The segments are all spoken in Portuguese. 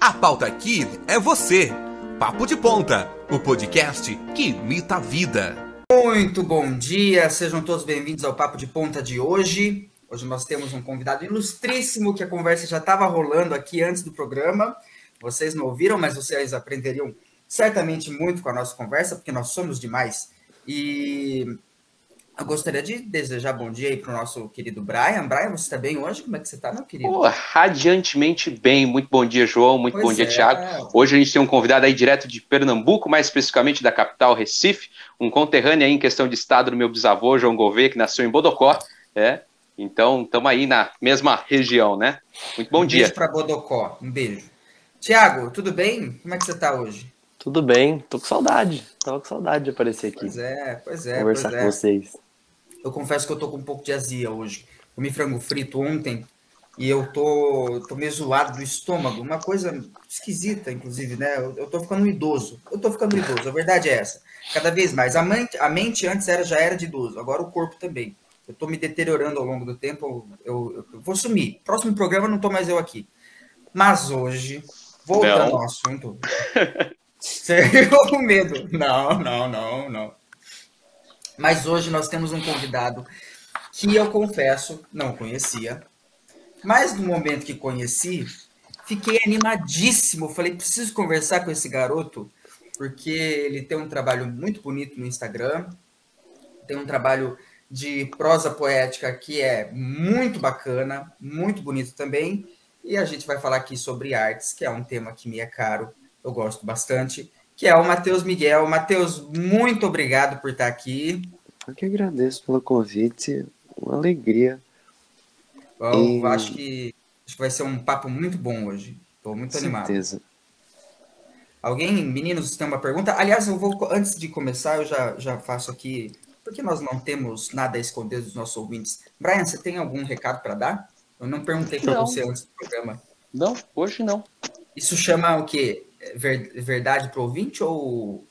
A pauta aqui é você. Papo de Ponta, o podcast que imita a vida. Muito bom dia, sejam todos bem-vindos ao Papo de Ponta de hoje. Hoje nós temos um convidado ilustríssimo que a conversa já estava rolando aqui antes do programa. Vocês não ouviram, mas vocês aprenderiam certamente muito com a nossa conversa, porque nós somos demais. E eu gostaria de desejar bom dia aí para o nosso querido Brian. Brian, você está bem hoje? Como é que você está, meu querido? Oh, radiantemente bem. Muito bom dia, João. Muito pois bom dia, é. Tiago. Hoje a gente tem um convidado aí direto de Pernambuco, mais especificamente da capital Recife, um conterrâneo aí em questão de estado do meu bisavô, João Gouveia, que nasceu em Bodocó. É. Então, estamos aí na mesma região, né? Muito bom um dia. Um beijo para Bodocó. Um beijo. Tiago, tudo bem? Como é que você está hoje? Tudo bem. Tô com saudade. Tava com saudade de aparecer aqui. Pois é, pois é. Conversar pois é. com vocês. Eu confesso que eu tô com um pouco de azia hoje. Comi frango frito ontem e eu tô, tô meio zoado do estômago. Uma coisa esquisita, inclusive, né? Eu, eu tô ficando idoso. Eu tô ficando idoso, a verdade é essa. Cada vez mais. A mente, a mente antes era, já era de idoso, agora o corpo também. Eu tô me deteriorando ao longo do tempo. Eu, eu, eu vou sumir. Próximo programa não tô mais eu aqui. Mas hoje, voltando não. ao assunto. Sério, com medo. Não, não, não, não. Mas hoje nós temos um convidado que eu confesso não conhecia, mas no momento que conheci, fiquei animadíssimo. Falei, preciso conversar com esse garoto, porque ele tem um trabalho muito bonito no Instagram, tem um trabalho de prosa poética que é muito bacana, muito bonito também. E a gente vai falar aqui sobre artes, que é um tema que me é caro, eu gosto bastante que é o Matheus Miguel. Matheus, muito obrigado por estar aqui. Eu que agradeço pelo convite, uma alegria. Eu e... acho, que, acho que vai ser um papo muito bom hoje. Estou muito Com animado. Certeza. Alguém, meninos, tem uma pergunta? Aliás, eu vou, antes de começar, eu já, já faço aqui, porque nós não temos nada a esconder dos nossos ouvintes. Brian, você tem algum recado para dar? Eu não perguntei para você antes do programa. Não, hoje não. Isso chama o quê? Ver, verdade para o ouvinte ou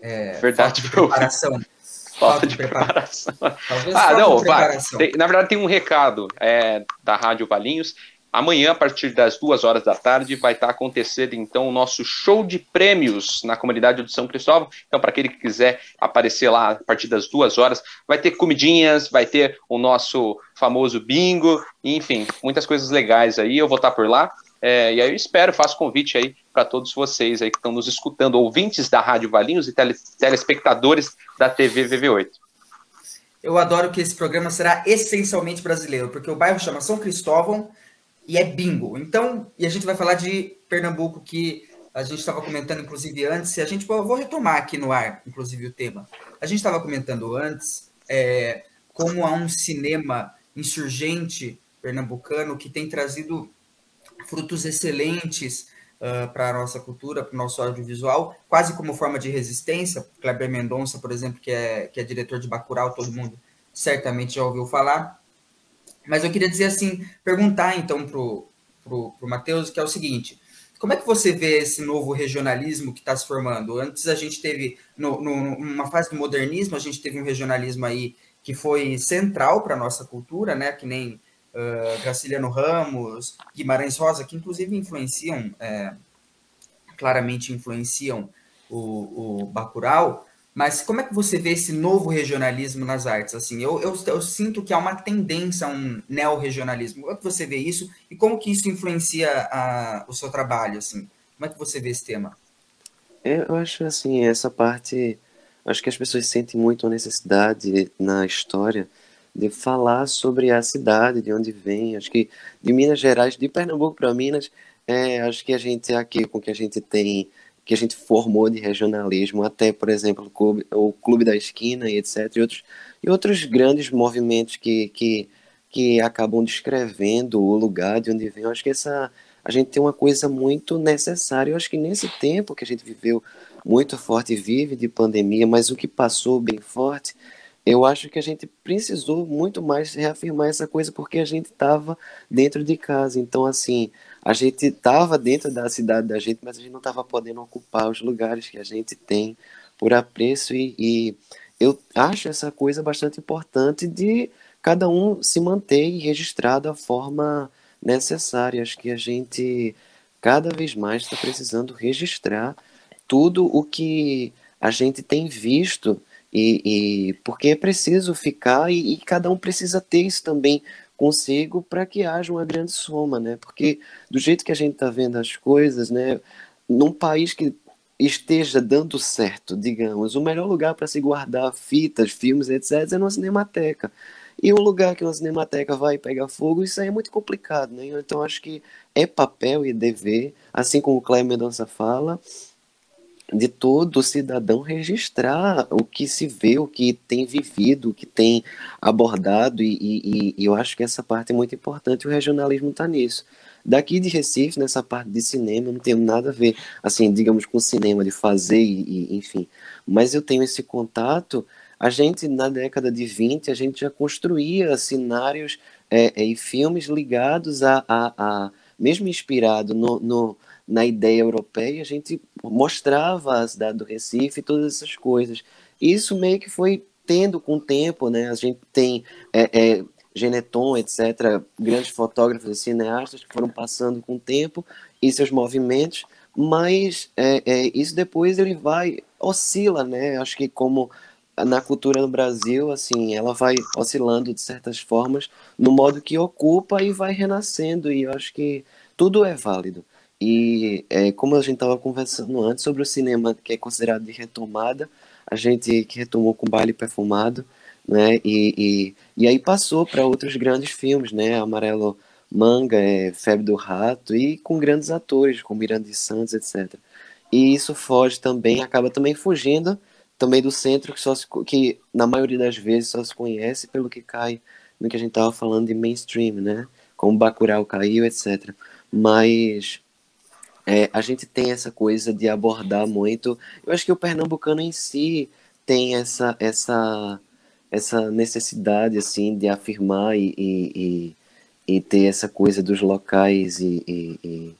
é, verdade falta de preparação? Falta, de preparação. preparação. ah, não, vai. Tem, na verdade, tem um recado é, da Rádio Valinhos. Amanhã, a partir das duas horas da tarde, vai estar acontecendo então o nosso show de prêmios na comunidade do São Cristóvão. Então, para aquele que quiser aparecer lá a partir das duas horas, vai ter comidinhas, vai ter o nosso famoso bingo, enfim, muitas coisas legais aí. Eu vou estar por lá. É, e aí eu espero, faço convite aí para todos vocês aí que estão nos escutando, ouvintes da Rádio Valinhos e tele, telespectadores da TV VV8. Eu adoro que esse programa será essencialmente brasileiro, porque o bairro chama São Cristóvão e é bingo. Então, e a gente vai falar de Pernambuco, que a gente estava comentando, inclusive, antes, e a gente, vou retomar aqui no ar, inclusive, o tema. A gente estava comentando antes é, como há um cinema insurgente pernambucano que tem trazido frutos excelentes uh, para a nossa cultura, para o nosso audiovisual, quase como forma de resistência. Kleber Mendonça, por exemplo, que é, que é diretor de Bacurau, todo mundo certamente já ouviu falar. Mas eu queria dizer assim, perguntar então para o pro, pro Matheus, que é o seguinte, como é que você vê esse novo regionalismo que está se formando? Antes a gente teve, no, no, numa fase do modernismo, a gente teve um regionalismo aí que foi central para a nossa cultura, né? Que nem uh, Graciliano Ramos, Guimarães Rosa, que inclusive influenciam, é, claramente influenciam o, o Bacurau, mas como é que você vê esse novo regionalismo nas artes? Assim, eu, eu, eu sinto que há uma tendência a um neo-regionalismo. Como é que você vê isso e como que isso influencia a, o seu trabalho? Assim? Como é que você vê esse tema? Eu acho assim, essa parte, acho que as pessoas sentem muito a necessidade na história de falar sobre a cidade, de onde vem. Acho que de Minas Gerais, de Pernambuco para Minas, é, acho que a gente é aqui com que a gente tem, que a gente formou de regionalismo, até, por exemplo, o Clube, o Clube da Esquina e etc. E outros, e outros grandes movimentos que, que, que acabam descrevendo o lugar de onde vem. Eu acho que essa, a gente tem uma coisa muito necessária. Eu acho que nesse tempo que a gente viveu muito forte vive de pandemia, mas o que passou bem forte eu acho que a gente precisou muito mais reafirmar essa coisa porque a gente estava dentro de casa. Então, assim, a gente estava dentro da cidade da gente, mas a gente não estava podendo ocupar os lugares que a gente tem por apreço. E, e, eu acho essa coisa bastante importante de cada um se manter e registrar da forma necessária. Acho que a gente cada vez mais está precisando registrar tudo o que a gente tem visto e, e porque é preciso ficar e, e, cada um precisa ter isso também consigo para que haja uma grande soma, né? Porque do jeito que a gente está vendo as coisas, né? Num país que esteja dando certo, digamos, o melhor lugar para se guardar fitas, filmes, etc, é numa cinemateca. E um lugar que uma cinemateca vai pegar fogo, isso aí é muito complicado, né? Então acho que é papel e dever, assim como o Cléber Mendonça fala, de todo cidadão registrar o que se vê, o que tem vivido, o que tem abordado, e, e, e eu acho que essa parte é muito importante, o regionalismo está nisso. Daqui de Recife, nessa parte de cinema, eu não tenho nada a ver, assim, digamos, com cinema, de fazer, e, e enfim. Mas eu tenho esse contato. A gente, na década de 20, a gente já construía cenários é, é, e filmes ligados a, a, a mesmo inspirado no, no na ideia europeia, a gente mostrava a cidade do Recife e todas essas coisas. Isso meio que foi tendo com o tempo, né? A gente tem é, é, Geneton, etc., grandes fotógrafos e cineastas que foram passando com o tempo e seus movimentos, mas é, é, isso depois ele vai, oscila, né? Acho que como na cultura no Brasil, assim, ela vai oscilando de certas formas no modo que ocupa e vai renascendo, e eu acho que tudo é válido. E é, como a gente estava conversando antes sobre o cinema que é considerado de retomada, a gente que retomou com Baile Perfumado, né? E, e, e aí passou para outros grandes filmes, né? Amarelo Manga, é, Febre do Rato, e com grandes atores, como Miranda Santos, etc. E isso foge também, acaba também fugindo também do centro que, só se, que na maioria das vezes só se conhece pelo que cai no que a gente estava falando de mainstream, né? Como Bacurau caiu, etc. Mas é, a gente tem essa coisa de abordar muito. Eu acho que o pernambucano em si tem essa essa essa necessidade assim de afirmar e, e, e, e ter essa coisa dos locais e, e,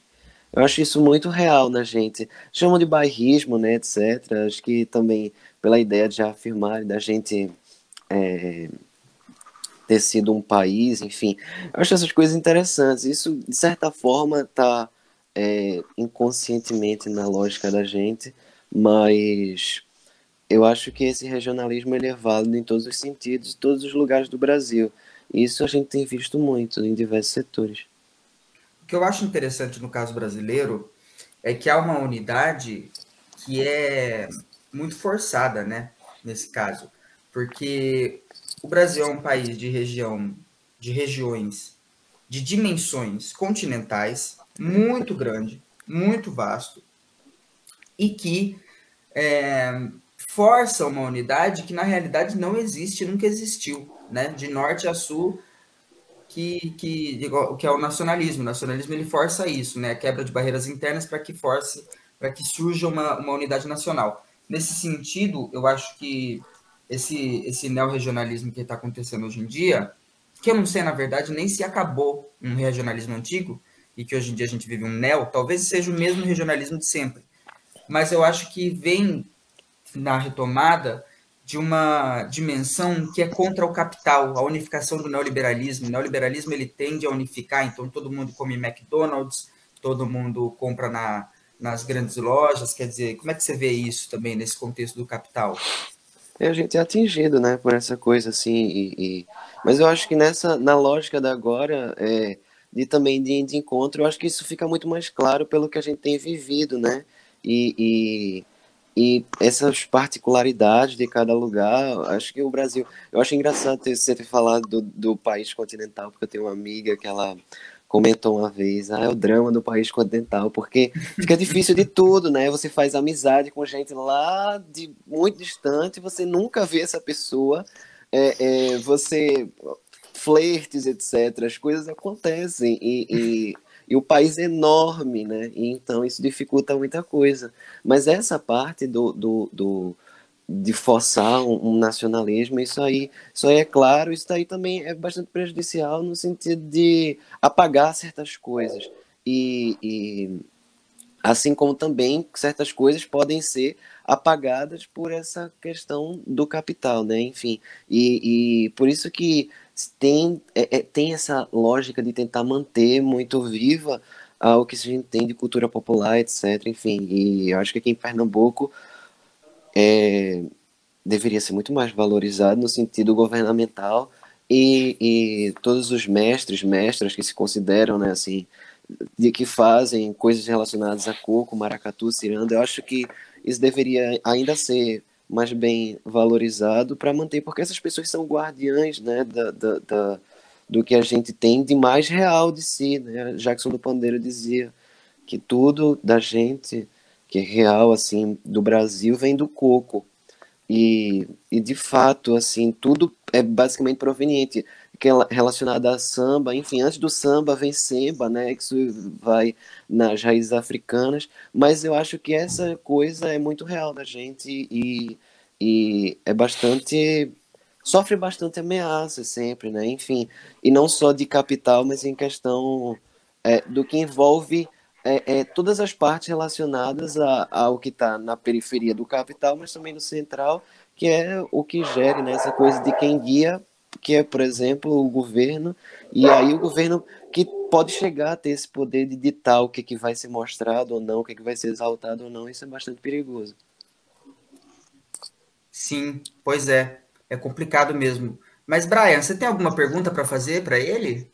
eu acho isso muito real na gente. Chamam de bairrismo, né, etc. Acho que também pela ideia de afirmar da gente é, ter sido um país, enfim. Eu acho essas coisas interessantes. Isso, de certa forma, está é, inconscientemente na lógica da gente, mas eu acho que esse regionalismo ele é válido em todos os sentidos, em todos os lugares do Brasil. Isso a gente tem visto muito em diversos setores. O que eu acho interessante no caso brasileiro é que há uma unidade que é muito forçada, né? Nesse caso, porque o Brasil é um país de região, de regiões, de dimensões continentais, muito grande, muito vasto, e que é, força uma unidade que na realidade não existe, nunca existiu, né? De norte a sul, que, que, que é o nacionalismo. O nacionalismo ele força isso, né? A quebra de barreiras internas para que force, para que surja uma, uma unidade nacional. Nesse sentido, eu acho que esse, esse neorregionalismo que está acontecendo hoje em dia, que eu não sei, na verdade, nem se acabou um regionalismo antigo, e que hoje em dia a gente vive um neo, talvez seja o mesmo regionalismo de sempre. Mas eu acho que vem na retomada de uma dimensão que é contra o capital, a unificação do neoliberalismo. O neoliberalismo ele tende a unificar, então todo mundo come McDonald's, todo mundo compra na, nas grandes lojas. Quer dizer, como é que você vê isso também nesse contexto do capital? É, a gente é atingido, né, por essa coisa assim. E, e... Mas eu acho que nessa, na lógica da agora, é, de também de, de encontro, eu acho que isso fica muito mais claro pelo que a gente tem vivido, né? E, e, e essas particularidades de cada lugar, acho que o Brasil. Eu acho engraçado ter, você ter falado do, do país continental, porque eu tenho uma amiga que ela comentou uma vez, ah, é o drama do país continental, porque fica difícil de tudo, né? Você faz amizade com gente lá de muito distante, você nunca vê essa pessoa, é, é, você flertes, etc. As coisas acontecem e, e, e, o país é enorme, né? E então isso dificulta muita coisa. Mas essa parte do, do, do de forçar um, um, nacionalismo, isso aí, isso aí é claro, isso aí também é bastante prejudicial no sentido de apagar certas coisas. E, e assim como também certas coisas podem ser apagadas por essa questão do capital, né? Enfim, e, e por isso que tem, é, é, tem essa lógica de tentar manter muito viva ao que a gente tem de cultura popular, etc. Enfim, e eu acho que aqui em Pernambuco é, deveria ser muito mais valorizado no sentido governamental e, e todos os mestres, mestras que se consideram, né, assim, de que fazem coisas relacionadas a coco, maracatu, ciranda, eu acho que isso deveria ainda ser mais bem valorizado para manter, porque essas pessoas são guardiães, né, da, da, da do que a gente tem de mais real de si, né? Jackson do Pandeiro dizia que tudo da gente que é real assim do Brasil vem do coco. E, e de fato, assim, tudo é basicamente proveniente é relacionado a samba, enfim, antes do samba vem semba, né, isso vai nas raízes africanas, mas eu acho que essa coisa é muito real da gente e, e é bastante sofre bastante ameaças sempre, né? Enfim, e não só de capital, mas em questão é, do que envolve é, é, todas as partes relacionadas a, ao que está na periferia do capital, mas também no central, que é o que gere né, essa coisa de quem guia, que é, por exemplo, o governo, e aí o governo que pode chegar a ter esse poder de ditar o que, que vai ser mostrado ou não, o que, que vai ser exaltado ou não, isso é bastante perigoso. Sim, pois é. É complicado mesmo. Mas, Brian, você tem alguma pergunta para fazer para ele?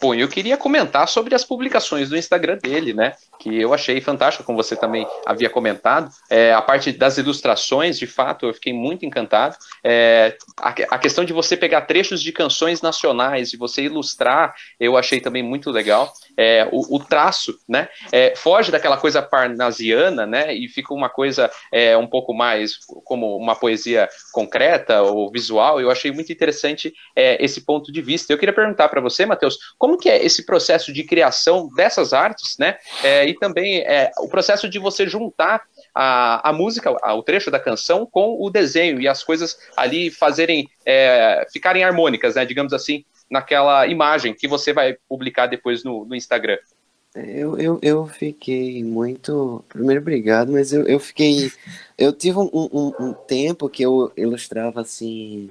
Bom, eu queria comentar sobre as publicações do Instagram dele, né? Que eu achei fantástico, como você também havia comentado. É, a parte das ilustrações, de fato, eu fiquei muito encantado. É, a, a, questão de você pegar trechos de canções nacionais e você ilustrar, eu achei também muito legal. É, o, o, traço, né? É, foge daquela coisa parnasiana, né? E fica uma coisa é, um pouco mais como uma poesia concreta ou visual. Eu achei muito interessante é, esse ponto de vista. Eu queria perguntar para você, Matheus, como que é esse processo de criação dessas artes, né? É, também é, o processo de você juntar a, a música, o trecho da canção com o desenho e as coisas ali fazerem é, ficarem harmônicas, né? Digamos assim, naquela imagem que você vai publicar depois no, no Instagram. Eu, eu, eu fiquei muito. Primeiro, obrigado, mas eu, eu fiquei. Eu tive um, um, um tempo que eu ilustrava assim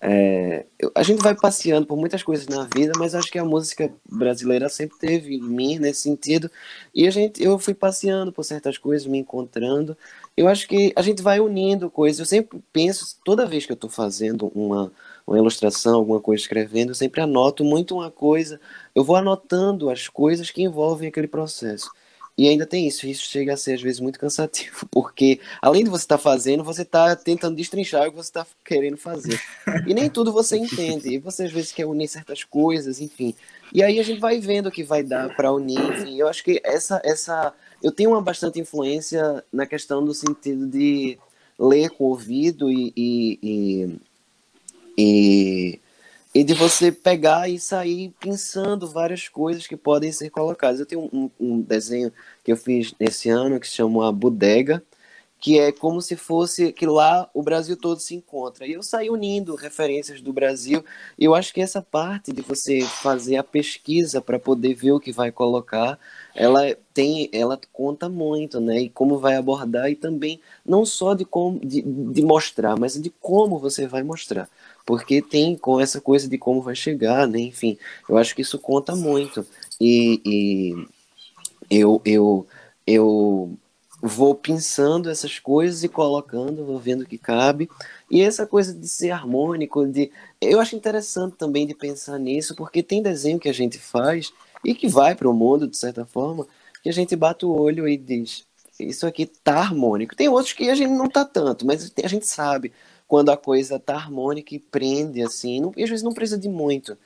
é, eu, a gente vai passeando por muitas coisas na vida, mas acho que a música brasileira sempre teve em mim nesse sentido. E a gente, eu fui passeando por certas coisas, me encontrando. Eu acho que a gente vai unindo coisas. Eu sempre penso, toda vez que eu estou fazendo uma, uma ilustração, alguma coisa escrevendo, eu sempre anoto muito uma coisa. Eu vou anotando as coisas que envolvem aquele processo. E ainda tem isso, isso chega a ser às vezes muito cansativo, porque além de você estar tá fazendo, você está tentando destrinchar o que você está querendo fazer. E nem tudo você entende, e você às vezes quer unir certas coisas, enfim. E aí a gente vai vendo o que vai dar para unir, enfim. Eu acho que essa, essa. Eu tenho uma bastante influência na questão do sentido de ler com o ouvido e, e, e, e e de você pegar e sair pensando várias coisas que podem ser colocadas. Eu tenho um, um desenho que eu fiz esse ano que se chama Bodega, que é como se fosse que lá o Brasil todo se encontra. E eu saí unindo referências do Brasil, e eu acho que essa parte de você fazer a pesquisa para poder ver o que vai colocar, ela tem, ela conta muito, né? E como vai abordar e também não só de como de, de mostrar, mas de como você vai mostrar porque tem com essa coisa de como vai chegar, né? Enfim, eu acho que isso conta muito. E, e eu, eu, eu vou pensando essas coisas e colocando, vou vendo o que cabe. E essa coisa de ser harmônico, de eu acho interessante também de pensar nisso, porque tem desenho que a gente faz e que vai para o mundo de certa forma, que a gente bate o olho e diz, isso aqui tá harmônico. Tem outros que a gente não tá tanto, mas a gente sabe quando a coisa tá harmônica e prende, assim, não, e às vezes não precisa de muito.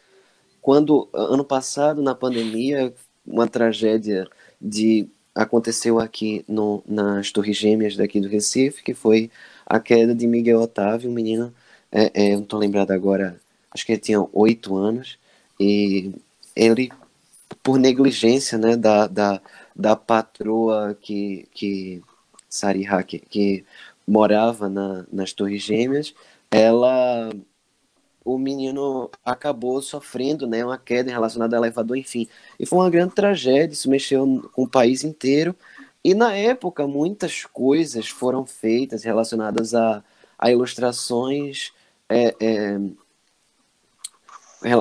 Quando, ano passado, na pandemia, uma tragédia de aconteceu aqui no, nas Torres Gêmeas daqui do Recife, que foi a queda de Miguel Otávio, um menino, é, é, não estou lembrado agora, acho que ele tinha oito anos, e ele, por negligência né, da, da, da patroa que, que Sari Hack, que morava na, nas Torres Gêmeas, ela o menino acabou sofrendo né, uma queda relacionada ao elevador, enfim. E foi uma grande tragédia, isso mexeu com o país inteiro. E na época, muitas coisas foram feitas relacionadas a, a ilustrações é, é,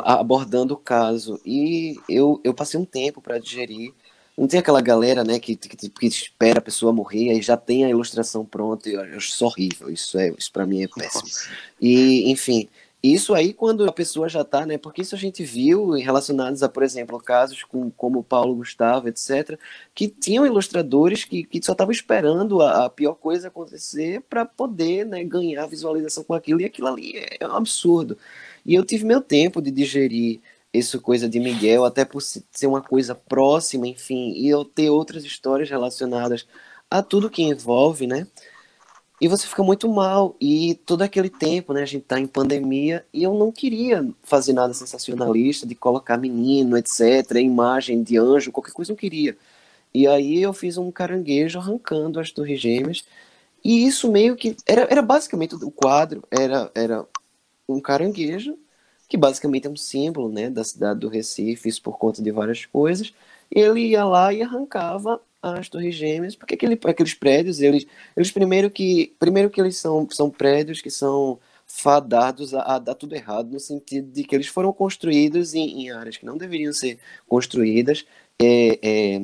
abordando o caso. E eu, eu passei um tempo para digerir. Não tem aquela galera, né, que, que, que, espera a pessoa morrer e já tem a ilustração pronta. Eu, eu acho horrível. Isso, é, isso para mim é péssimo. E, enfim, isso aí quando a pessoa já está, né? Porque isso a gente viu relacionados a, por exemplo, casos com, como Paulo Gustavo, etc., que tinham ilustradores que, que só estavam esperando a, a, pior coisa acontecer para poder né, ganhar visualização com aquilo, e aquilo ali é, é um absurdo. E eu tive meu tempo de digerir isso coisa de Miguel, até por ser uma coisa próxima, enfim, e eu ter outras histórias relacionadas a tudo que envolve, né? E você fica muito mal. E todo aquele tempo, né? A gente tá em pandemia e eu não queria fazer nada sensacionalista, de colocar menino, etc., imagem de anjo, qualquer coisa eu queria. E aí eu fiz um caranguejo arrancando as torres gêmeas. E isso meio que. Era, era basicamente o quadro, era, era um caranguejo, que basicamente é um símbolo né, da cidade do Recife, isso por conta de várias coisas. Ele ia lá e arrancava as Torres Gêmeas, porque aquele, aqueles prédios, eles, eles primeiro que primeiro que eles são, são prédios que são fadados a, a dar tudo errado, no sentido de que eles foram construídos em, em áreas que não deveriam ser construídas, é, é,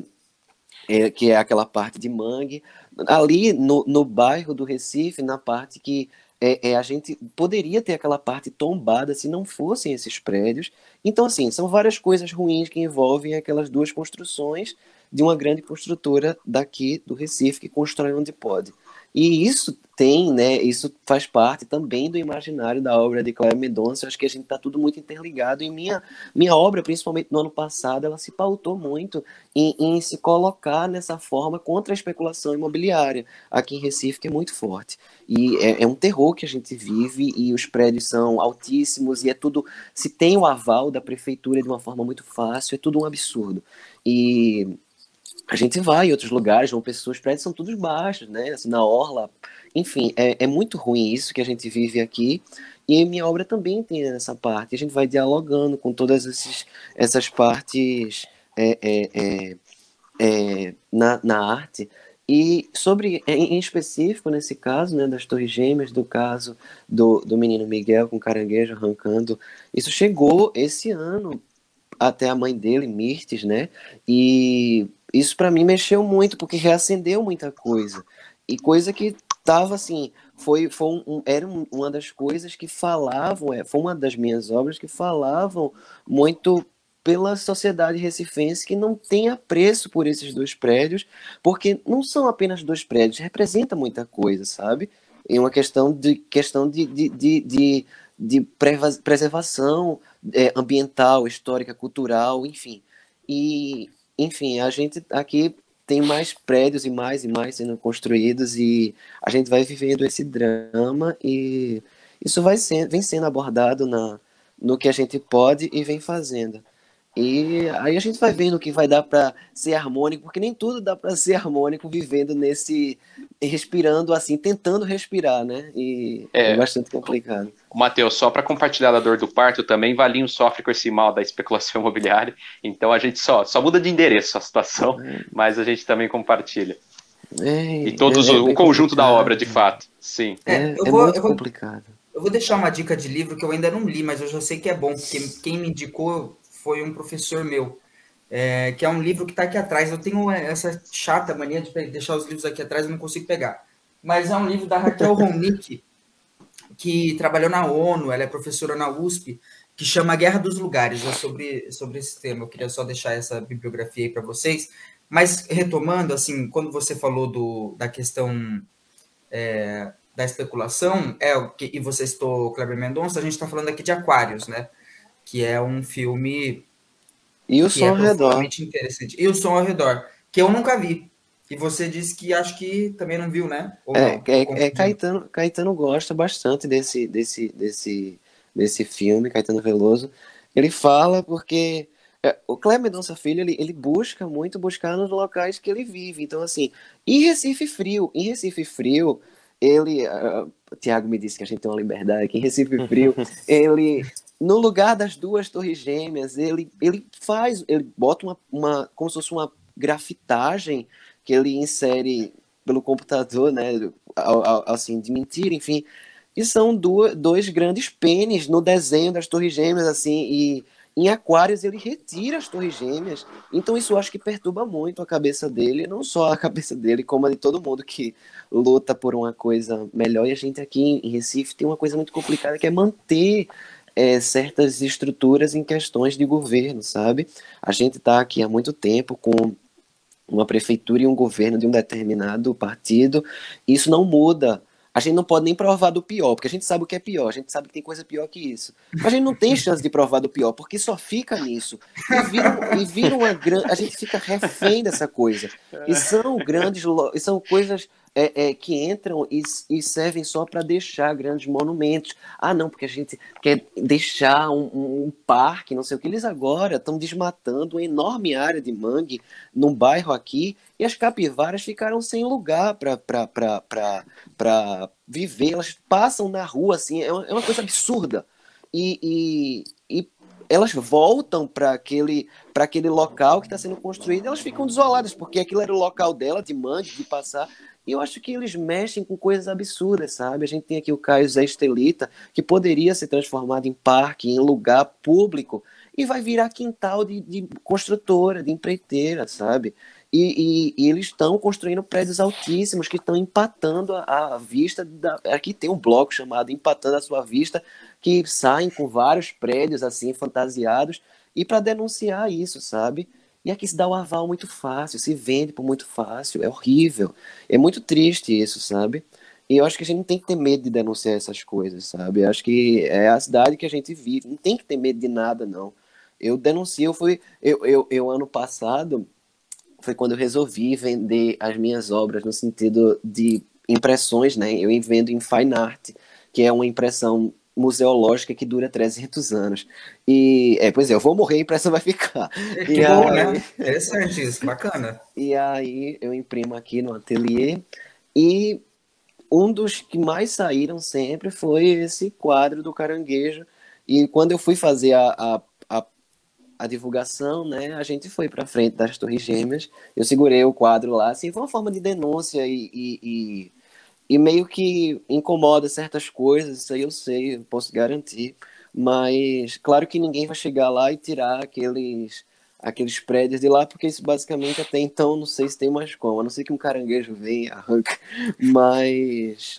é, que é aquela parte de mangue, ali no, no bairro do Recife, na parte que é, é, a gente poderia ter aquela parte tombada se não fossem esses prédios. Então, assim, são várias coisas ruins que envolvem aquelas duas construções de uma grande construtora daqui do Recife que constrói onde pode. E isso tem, né, isso faz parte também do imaginário da obra de Cléber Mendonça. Eu acho que a gente está tudo muito interligado. E minha, minha obra, principalmente no ano passado, ela se pautou muito em, em, se colocar nessa forma contra a especulação imobiliária aqui em Recife, que é muito forte. E é, é um terror que a gente vive e os prédios são altíssimos e é tudo. Se tem o aval da prefeitura de uma forma muito fácil, é tudo um absurdo. E a gente vai em outros lugares, vão pessoas, prédios são todos baixos, né? Assim, na orla. Enfim, é, é muito ruim isso que a gente vive aqui. E minha obra também tem essa parte. A gente vai dialogando com todas esses, essas partes é, é, é, é na, na arte. E sobre, em específico, nesse caso, né, das Torres Gêmeas, do caso do, do menino Miguel com caranguejo arrancando, isso chegou esse ano até a mãe dele, Mirtes, né? E isso para mim mexeu muito, porque reacendeu muita coisa. E coisa que tava assim, foi, foi um, era uma das coisas que falavam, é, foi uma das minhas obras que falavam muito pela sociedade recifense que não tem apreço por esses dois prédios, porque não são apenas dois prédios, representa muita coisa, sabe? É uma questão de questão de, de, de, de, de preservação é, ambiental, histórica, cultural, enfim. E enfim, a gente aqui tem mais prédios e mais e mais sendo construídos e a gente vai vivendo esse drama e isso vai vem sendo abordado na, no que a gente pode e vem fazendo. E aí a gente vai vendo que vai dar para ser harmônico, porque nem tudo dá para ser harmônico vivendo nesse respirando assim, tentando respirar, né? E é, é bastante complicado. Matheus, só para compartilhar da dor do parto, também Valinho sofre com esse mal da especulação imobiliária. Então a gente só só muda de endereço a situação, é. mas a gente também compartilha. É, e todos é, o conjunto da obra, de fato. Sim. É, é vou, muito complicado. Eu vou deixar uma dica de livro que eu ainda não li, mas eu já sei que é bom, porque quem me indicou foi um professor meu, é, que é um livro que está aqui atrás. Eu tenho essa chata mania de deixar os livros aqui atrás, eu não consigo pegar. Mas é um livro da Raquel Ronick, que trabalhou na ONU, ela é professora na USP, que chama Guerra dos Lugares, é sobre, sobre esse tema. Eu queria só deixar essa bibliografia aí para vocês. Mas retomando, assim, quando você falou do, da questão é, da especulação, é, e você citou Kleber Mendonça, a gente está falando aqui de Aquários, né? Que é um filme e o som é ao redor interessante. E o som ao redor, que eu nunca vi. E você disse que acho que também não viu, né? Ou é, é, é, Caetano, Caetano gosta bastante desse, desse, desse, desse filme, Caetano Veloso. Ele fala porque é, o Cleber Mendonça Filho, ele, ele busca muito buscar nos locais que ele vive. Então, assim, em Recife Frio, em Recife Frio, ele. Uh, o Tiago me disse que a gente tem uma liberdade aqui em Recife Frio. ele no lugar das duas torres gêmeas, ele, ele faz, ele bota uma, uma como se fosse uma grafitagem que ele insere pelo computador, né, assim, de mentira, enfim, e são duas, dois grandes pênis no desenho das Torres Gêmeas, assim, e em Aquários ele retira as Torres Gêmeas, então isso acho que perturba muito a cabeça dele, não só a cabeça dele, como a de todo mundo que luta por uma coisa melhor, e a gente aqui em Recife tem uma coisa muito complicada que é manter é, certas estruturas em questões de governo, sabe? A gente está aqui há muito tempo com uma prefeitura e um governo de um determinado partido, isso não muda a gente não pode nem provar do pior, porque a gente sabe o que é pior, a gente sabe que tem coisa pior que isso. Mas a gente não tem chance de provar do pior, porque só fica nisso. E vira, e vira uma grande. A gente fica refém dessa coisa. E são grandes. E são coisas é, é, que entram e, e servem só para deixar grandes monumentos. Ah, não, porque a gente quer deixar um, um, um parque, não sei o que. Eles agora estão desmatando uma enorme área de mangue num bairro aqui e as capivaras ficaram sem lugar para viver. Elas passam na rua, assim, é uma, é uma coisa absurda. E, e, e elas voltam para aquele, aquele local que está sendo construído, elas ficam desoladas, porque aquilo era o local dela, de mangue, de passar. E eu acho que eles mexem com coisas absurdas, sabe? A gente tem aqui o Caio Zé Estelita, que poderia ser transformado em parque, em lugar público, e vai virar quintal de, de construtora, de empreiteira, sabe? E, e, e eles estão construindo prédios altíssimos que estão empatando a, a vista. Da, aqui tem um bloco chamado Empatando a Sua Vista, que saem com vários prédios assim fantasiados, e para denunciar isso, sabe? E aqui se dá o aval muito fácil, se vende por muito fácil, é horrível. É muito triste isso, sabe? E eu acho que a gente não tem que ter medo de denunciar essas coisas, sabe? Eu acho que é a cidade que a gente vive, não tem que ter medo de nada, não. Eu denuncio, eu fui. Eu, eu, eu ano passado foi quando eu resolvi vender as minhas obras no sentido de impressões, né? Eu vendo em fine art, que é uma impressão museológica que dura 300 anos. E, é, pois é, eu vou morrer, a impressão vai ficar. É, que bom, aí, né? Interessante isso, bacana. E aí eu imprimo aqui no ateliê e um dos que mais saíram sempre foi esse quadro do caranguejo. E quando eu fui fazer a, a, a, a divulgação, né, a gente foi para frente das Torres Gêmeas. Eu segurei o quadro lá, assim, foi uma forma de denúncia e, e, e e meio que incomoda certas coisas, isso aí eu sei, eu posso garantir. Mas claro que ninguém vai chegar lá e tirar aqueles aqueles prédios de lá, porque isso basicamente até então não sei se tem mais como, a não ser que um caranguejo venha e arranca. Mas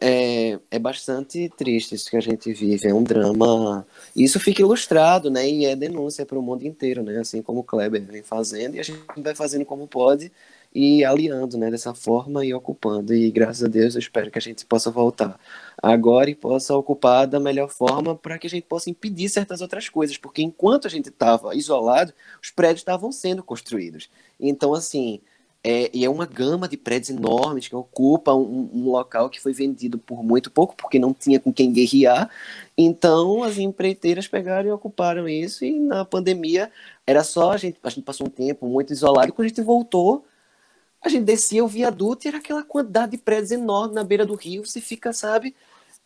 é, é bastante triste isso que a gente vive, é um drama. Isso fica ilustrado, né? E é denúncia para o mundo inteiro, né? Assim como o Kleber vem fazendo, e a gente vai fazendo como pode e aliando, né, dessa forma e ocupando. E graças a Deus eu espero que a gente possa voltar agora e possa ocupar da melhor forma para que a gente possa impedir certas outras coisas, porque enquanto a gente estava isolado, os prédios estavam sendo construídos. Então, assim, é, e é uma gama de prédios enormes que ocupa um, um, local que foi vendido por muito pouco, porque não tinha com quem guerrear. Então, as empreiteiras pegaram e ocuparam isso, e na pandemia era só a gente, a gente passou um tempo muito isolado, quando a gente voltou, a gente descia o viaduto e era aquela quantidade de prédios enorme na beira do rio. Você fica, sabe?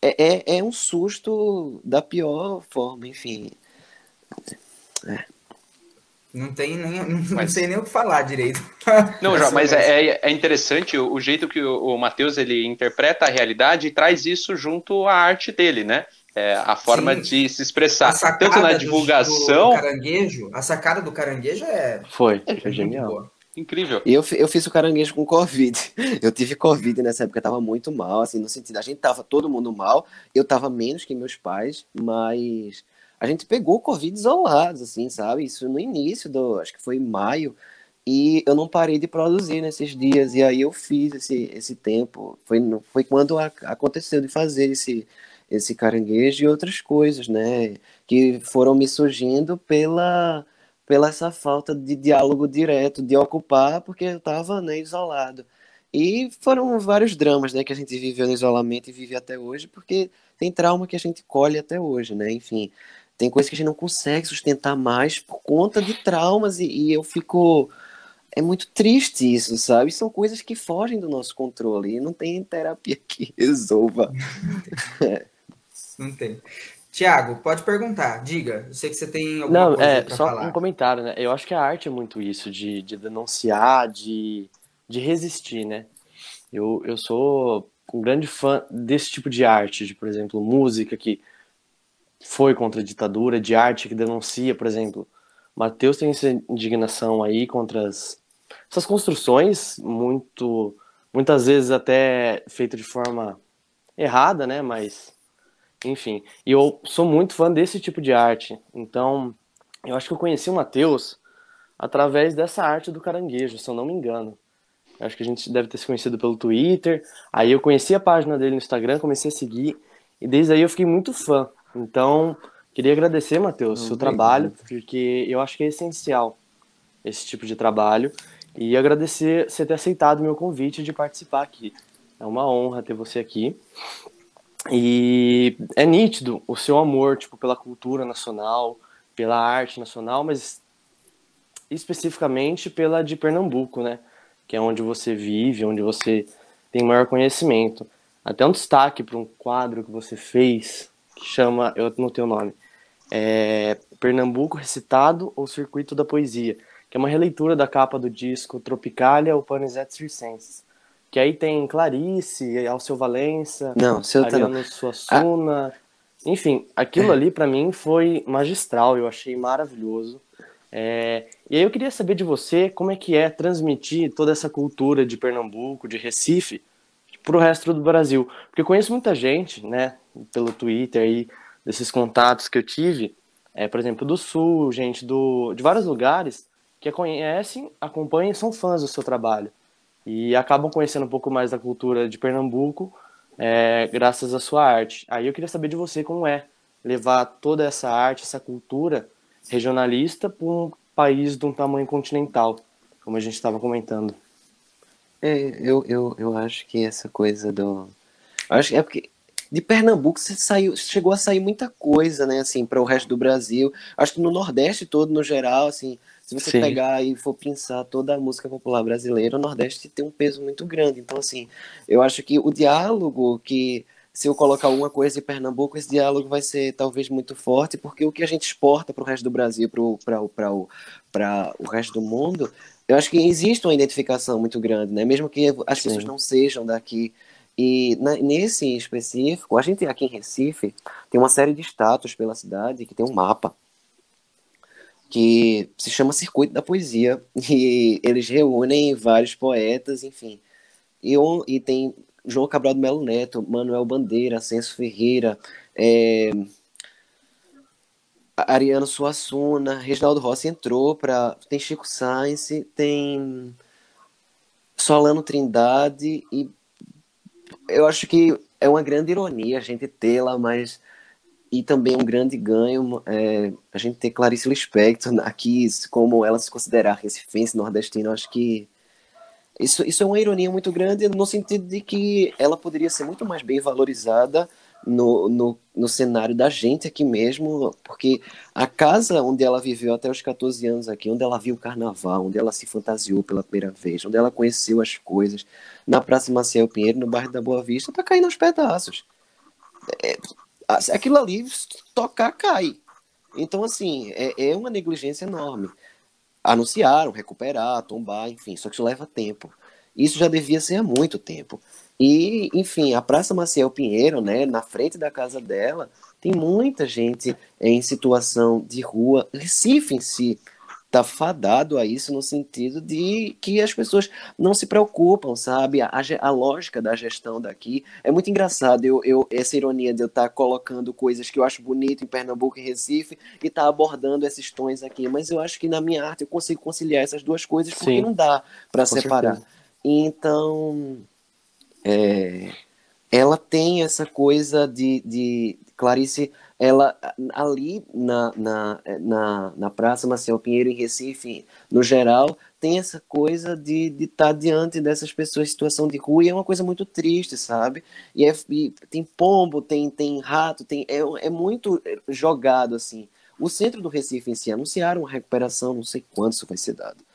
É, é, é um susto da pior forma, enfim. É. Não tem nem, não mas... sei nem o que falar direito. Não, já, mas é, é, é interessante o, o, jeito que o, o Matheus ele interpreta a realidade e traz isso junto à arte dele, né? É, a forma Sim. de se expressar. Tanto na divulgação. Do, do caranguejo, a sacada do caranguejo é. Foi, é, genial. Boa. Incrível. Eu, eu fiz o caranguejo com Covid. Eu tive Covid nessa época, tava muito mal, assim, no sentido, a gente tava todo mundo mal, eu tava menos que meus pais, mas a gente pegou Covid isolados, assim, sabe? Isso no início do, acho que foi maio, e eu não parei de produzir nesses dias, e aí eu fiz esse, esse tempo, foi, foi quando a, aconteceu de fazer esse, esse caranguejo e outras coisas, né? Que foram me surgindo pela pela essa falta de diálogo direto, de ocupar, porque eu estava né, isolado. E foram vários dramas né, que a gente viveu no isolamento e vive até hoje, porque tem trauma que a gente colhe até hoje, né? Enfim, tem coisas que a gente não consegue sustentar mais por conta de traumas e, e eu fico é muito triste isso, sabe? São coisas que fogem do nosso controle e não tem terapia que resolva. Não tem. Tiago, pode perguntar, diga. Eu sei que você tem alguma Não, coisa é, só falar. um comentário, né? Eu acho que a arte é muito isso, de, de denunciar, de, de resistir, né? Eu, eu sou um grande fã desse tipo de arte, de, por exemplo, música que foi contra a ditadura, de arte que denuncia, por exemplo. Matheus tem essa indignação aí contra as, essas construções, muito, muitas vezes até feita de forma errada, né? Mas, enfim. E eu sou muito fã desse tipo de arte. Então, eu acho que eu conheci o Matheus através dessa arte do caranguejo, se eu não me engano. Eu acho que a gente deve ter se conhecido pelo Twitter. Aí eu conheci a página dele no Instagram, comecei a seguir. E desde aí eu fiquei muito fã. Então, queria agradecer, Matheus, seu trabalho, porque eu acho que é essencial esse tipo de trabalho. E agradecer você ter aceitado o meu convite de participar aqui. É uma honra ter você aqui. E é nítido o seu amor, tipo, pela cultura nacional, pela arte nacional, mas especificamente pela de Pernambuco, né? Que é onde você vive, onde você tem maior conhecimento. Até um destaque para um quadro que você fez, que chama, eu não tenho o nome, é Pernambuco Recitado ou Circuito da Poesia, que é uma releitura da capa do disco Tropicalia ou Panisette Circenses. Que aí tem Clarice, Alceu Valença, não, seu Ariano tá Suassuna. Ah. Enfim, aquilo ali para mim foi magistral, eu achei maravilhoso. É, e aí eu queria saber de você como é que é transmitir toda essa cultura de Pernambuco, de Recife, para o resto do Brasil. Porque eu conheço muita gente, né, pelo Twitter aí, desses contatos que eu tive, é, por exemplo, do Sul, gente do, de vários lugares, que conhecem, acompanham e são fãs do seu trabalho. E acabam conhecendo um pouco mais da cultura de Pernambuco é, graças à sua arte. Aí eu queria saber de você como é levar toda essa arte, essa cultura regionalista para um país de um tamanho continental, como a gente estava comentando. É, eu, eu, eu acho que essa coisa do. Acho que é porque de Pernambuco você saiu, chegou a sair muita coisa, né, assim, para o resto do Brasil. Acho que no Nordeste todo, no geral, assim, se você Sim. pegar e for pensar toda a música popular brasileira, o Nordeste tem um peso muito grande. Então, assim, eu acho que o diálogo que se eu colocar alguma coisa em Pernambuco, esse diálogo vai ser talvez muito forte, porque o que a gente exporta para o resto do Brasil, para o, o resto do mundo, eu acho que existe uma identificação muito grande, né? mesmo que as Sim. pessoas não sejam daqui. E na, nesse específico, a gente aqui em Recife tem uma série de estátuas pela cidade que tem um mapa que se chama Circuito da Poesia e eles reúnem vários poetas, enfim. E, e tem João Cabral do Melo Neto, Manuel Bandeira, Censo Ferreira, é, Ariano Suassuna, Reginaldo Rossi entrou para. Tem Chico Sainz, tem Solano Trindade, e eu acho que é uma grande ironia a gente tê-la, mas. E também um grande ganho é, a gente ter Clarice Lispector aqui, como ela se considerar recifense, nordestina, acho que isso, isso é uma ironia muito grande no sentido de que ela poderia ser muito mais bem valorizada no, no, no cenário da gente aqui mesmo, porque a casa onde ela viveu até os 14 anos aqui, onde ela viu o carnaval, onde ela se fantasiou pela primeira vez, onde ela conheceu as coisas, na Praça Maciel Pinheiro, no bairro da Boa Vista, tá caindo aos pedaços. É, aquilo ali, tocar, cai. Então, assim, é, é uma negligência enorme anunciaram recuperar, tombar, enfim, só que isso leva tempo. Isso já devia ser há muito tempo. E, enfim, a Praça Maciel Pinheiro, né, na frente da casa dela, tem muita gente em situação de rua. Recife em si tá fadado a isso no sentido de que as pessoas não se preocupam, sabe? A, a lógica da gestão daqui é muito engraçado. Eu, eu essa ironia de eu estar tá colocando coisas que eu acho bonito em Pernambuco e Recife e estar tá abordando esses tons aqui, mas eu acho que na minha arte eu consigo conciliar essas duas coisas porque Sim, não dá para separar. Certeza. Então, é, ela tem essa coisa de, de Clarice ela ali na, na, na, na Praça Marcel Pinheiro, em Recife, no geral, tem essa coisa de estar de tá diante dessas pessoas em situação de rua e é uma coisa muito triste, sabe? E, é, e tem pombo, tem, tem rato, tem, é, é muito jogado assim. O centro do Recife em si anunciaram uma recuperação, não sei quanto isso vai ser dado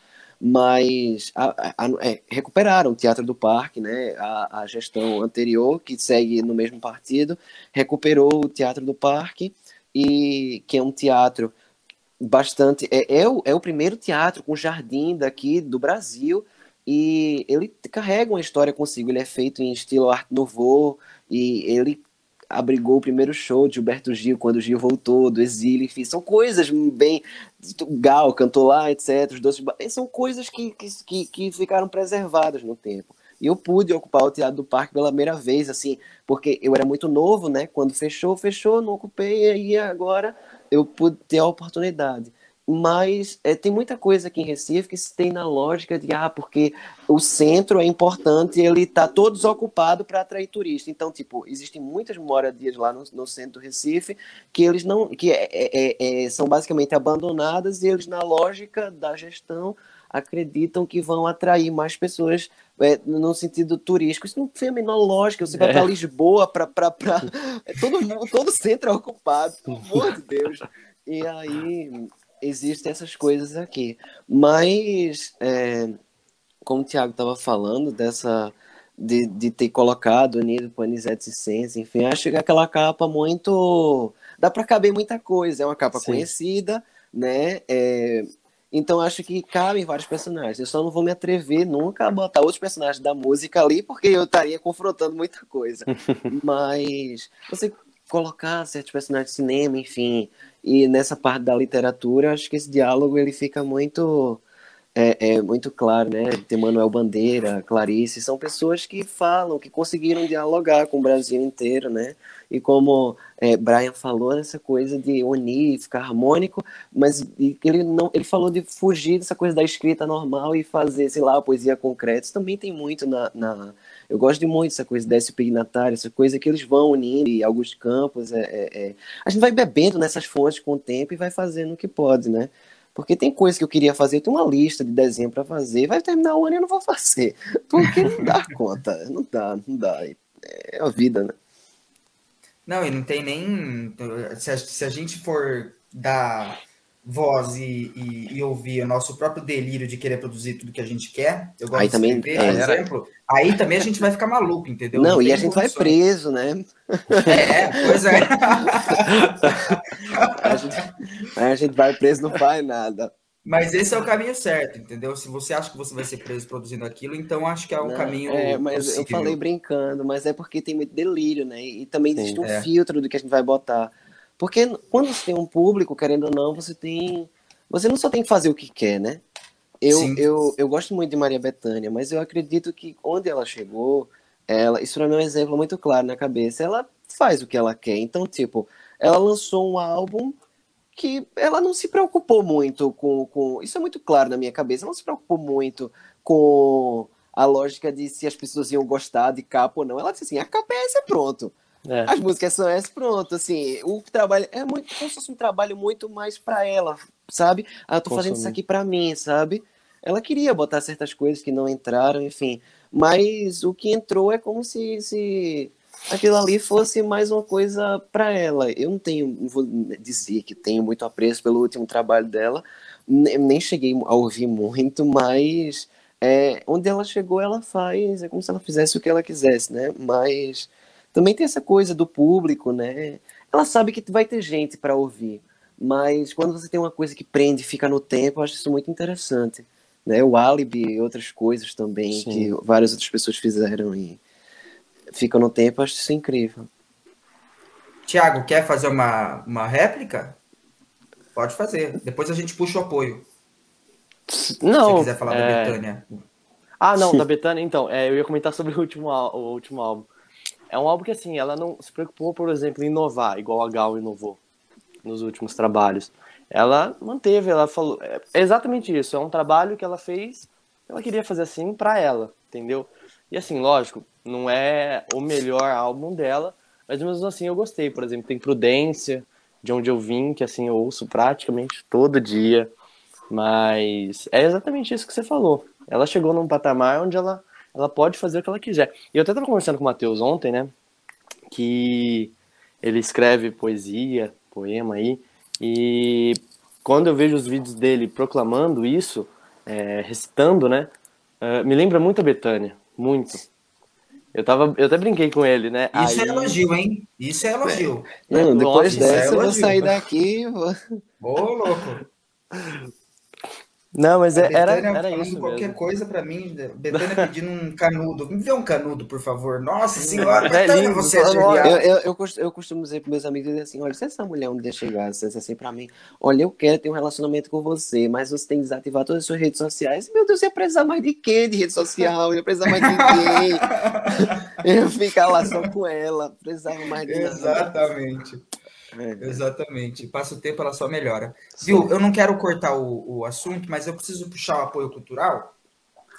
mas a, a, é, recuperaram o Teatro do Parque, né? A, a, gestão anterior, que segue no mesmo partido, recuperou o Teatro do Parque, e que é um teatro bastante. É, é, o, é o primeiro teatro com jardim daqui do Brasil e ele carrega uma história consigo. Ele é feito em estilo Art Nouveau e ele abrigou o primeiro show de Gilberto Gil quando o Gil voltou do exílio, enfim, são coisas bem. Gal cantou lá, etc. Os doces, são coisas que, que, que ficaram preservadas no tempo. E eu pude ocupar o Teatro do Parque pela primeira vez, assim, porque eu era muito novo, né? Quando fechou, fechou, não ocupei, e agora eu pude ter a oportunidade mas é, tem muita coisa aqui em Recife que se tem na lógica de ah, porque o centro é importante ele está todo desocupado para atrair turista. Então, tipo, existem muitas moradias lá no, no centro do Recife que eles não que é, é, é, é são basicamente abandonadas e eles, na lógica da gestão, acreditam que vão atrair mais pessoas é, no sentido turístico. Isso não tem a menor lógica. Você vai para é. Lisboa, para. todo, todo centro é ocupado, pelo amor de Deus. E aí existem essas coisas aqui. Mas, é, como o Thiago estava falando, dessa de, de ter colocado Unido Panizete Sense, enfim, acho que aquela capa muito. dá para caber muita coisa. É uma capa Sim. conhecida, né? É, então acho que cabem vários personagens. Eu só não vou me atrever nunca a botar outros personagens da música ali, porque eu estaria confrontando muita coisa. Mas você colocar certos personagens de cinema, enfim, e nessa parte da literatura, acho que esse diálogo ele fica muito é, é, muito claro, né? Tem Manuel Bandeira, Clarice, são pessoas que falam, que conseguiram dialogar com o Brasil inteiro, né? E como é, Brian falou, essa coisa de unir, ficar harmônico, mas ele não, ele falou de fugir dessa coisa da escrita normal e fazer, sei lá, poesia concreta. Isso também tem muito na, na eu gosto de muito dessa coisa desse pignatário, essa coisa que eles vão unindo e Augusto Campos. É, é, é, A gente vai bebendo nessas fontes com o tempo e vai fazendo o que pode, né? Porque tem coisas que eu queria fazer, tem uma lista de desenho para fazer, vai terminar o ano e eu não vou fazer. Porque não dá conta, não dá, não dá. É a vida, né? Não, e não tem nem. Se a, se a gente for dar voz e, e, e, ouvir o nosso próprio delírio de querer produzir tudo que a gente quer, eu gosto aí de também, escrever, é, por exemplo, aí também a gente vai ficar maluco, entendeu? Não, Não e a gente vai preso, né? É, pois é. a, gente, a gente vai preso, não faz nada. Mas esse é o caminho certo, entendeu? Se você acha que você vai ser preso produzindo aquilo, então acho que é o não, caminho. É, mas possível. eu falei brincando, mas é porque tem muito delírio, né? E também existe Sim, um é. filtro do que a gente vai botar. Porque quando você tem um público, querendo ou não, você tem. Você não só tem que fazer o que quer, né? Eu, eu, eu gosto muito de Maria Bethânia, mas eu acredito que onde ela chegou, ela, isso para mim é um exemplo muito claro na cabeça. Ela faz o que ela quer. Então, tipo, ela lançou um álbum que ela não se preocupou muito com, com. Isso é muito claro na minha cabeça. Ela não se preocupou muito com a lógica de se as pessoas iam gostar de capa ou não. Ela disse assim: a capa é essa, pronto. É. As músicas são essas, pronto, assim, o trabalho é muito como se fosse um trabalho muito mais para ela, sabe? Ah, eu tô Consumir. fazendo isso aqui para mim, sabe? Ela queria botar certas coisas que não entraram, enfim, mas o que entrou é como se, se aquilo ali fosse mais uma coisa para ela. Eu não tenho, não vou dizer que tenho muito apreço pelo último trabalho dela, nem cheguei a ouvir muito, mas é, onde ela chegou, ela faz, é como se ela fizesse o que ela quisesse, né? Mas também tem essa coisa do público, né? Ela sabe que vai ter gente para ouvir, mas quando você tem uma coisa que prende, fica no tempo, eu acho isso muito interessante. Né? O Alibi e outras coisas também Sim. que várias outras pessoas fizeram e ficam no tempo, eu acho isso incrível. Tiago, quer fazer uma, uma réplica? Pode fazer. Depois a gente puxa o apoio. Não. Se você quiser falar é... da Betânia. Ah, não, da Betânia, então. É, eu ia comentar sobre o último, o último álbum. É um álbum que, assim, ela não se preocupou, por exemplo, em inovar, igual a Gal inovou nos últimos trabalhos. Ela manteve, ela falou. É exatamente isso. É um trabalho que ela fez, ela queria fazer assim para ela, entendeu? E assim, lógico, não é o melhor álbum dela, mas mesmo assim eu gostei. Por exemplo, tem Prudência, de onde eu vim, que assim eu ouço praticamente todo dia. Mas é exatamente isso que você falou. Ela chegou num patamar onde ela ela pode fazer o que ela quiser. E eu até estava conversando com o Matheus ontem, né? Que ele escreve poesia, poema aí, e quando eu vejo os vídeos dele proclamando isso, é, recitando, né? É, me lembra muito a Betânia, muito. Eu, tava, eu até brinquei com ele, né? Isso é aí... é elogio, hein? Isso é elogio. Não, depois Nossa, dessa é eu vou sair daqui. Vou... Ô, louco. Não, mas é, era, era isso. Qualquer mesmo. coisa para mim, Betânia pedindo um canudo. Me vê um canudo, por favor. Nossa senhora, Betânia, você é genial. Eu, eu, eu, costumo, eu costumo dizer para meus amigos assim: olha, se essa mulher um dia chegar assim, assim para mim, olha, eu quero ter um relacionamento com você, mas você tem que desativar todas as suas redes sociais. Meu Deus, você ia precisar mais de quê de rede social? Eu ia precisar mais de ninguém. eu ia ficar lá só com ela. Precisava mais de Exatamente. É, Exatamente. Passa o tempo, ela só melhora. Sim. Viu? Eu não quero cortar o, o assunto, mas eu preciso puxar o apoio cultural.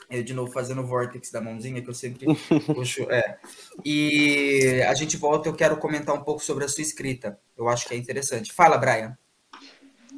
Eu, de novo, fazendo o vortex da mãozinha, que eu sempre puxo. É. E a gente volta, eu quero comentar um pouco sobre a sua escrita. Eu acho que é interessante. Fala, Brian.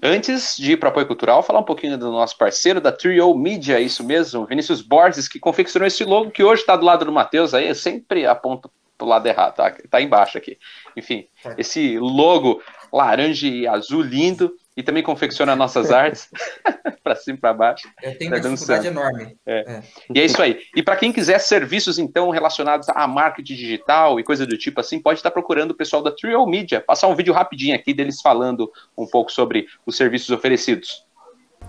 Antes de ir para apoio cultural, falar um pouquinho do nosso parceiro da Trio Media, isso mesmo, Vinícius Borges, que confeccionou esse logo que hoje está do lado do Matheus aí, eu sempre aponto pro lado errado, tá? Tá embaixo aqui. Enfim, esse logo laranja e azul lindo e também confecciona nossas artes para cima e para baixo. Eu tenho tá uma dificuldade enorme. É. É. E é isso aí. E para quem quiser serviços então relacionados a marketing digital e coisa do tipo assim, pode estar procurando o pessoal da Trio Media, passar um vídeo rapidinho aqui deles falando um pouco sobre os serviços oferecidos.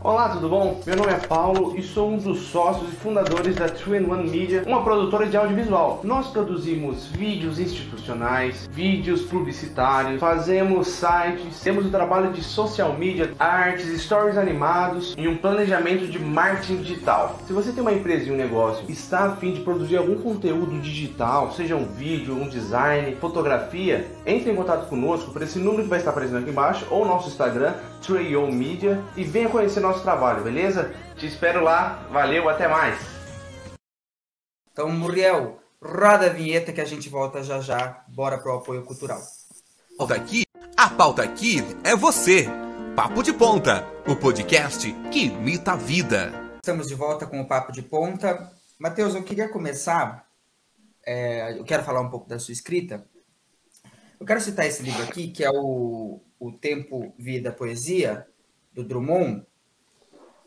Olá, tudo bom? Meu nome é Paulo e sou um dos sócios e fundadores da 3-in-1 Media, uma produtora de audiovisual. Nós produzimos vídeos institucionais, vídeos publicitários, fazemos sites, temos o trabalho de social media, artes, stories animados e um planejamento de marketing digital. Se você tem uma empresa e um negócio e está a fim de produzir algum conteúdo digital, seja um vídeo, um design, fotografia, entre em contato conosco por esse número que vai estar aparecendo aqui embaixo ou nosso Instagram, 3 Media, e venha conhecer nosso trabalho, beleza? Te espero lá, valeu, até mais! Então, Muriel, roda a vinheta que a gente volta já já, bora pro apoio cultural. A pauta aqui, a pauta aqui é você. Papo de Ponta, o podcast que imita a vida. Estamos de volta com o Papo de Ponta. Matheus, eu queria começar, é, eu quero falar um pouco da sua escrita. Eu quero citar esse livro aqui, que é o, o Tempo, Vida, Poesia, do Drummond,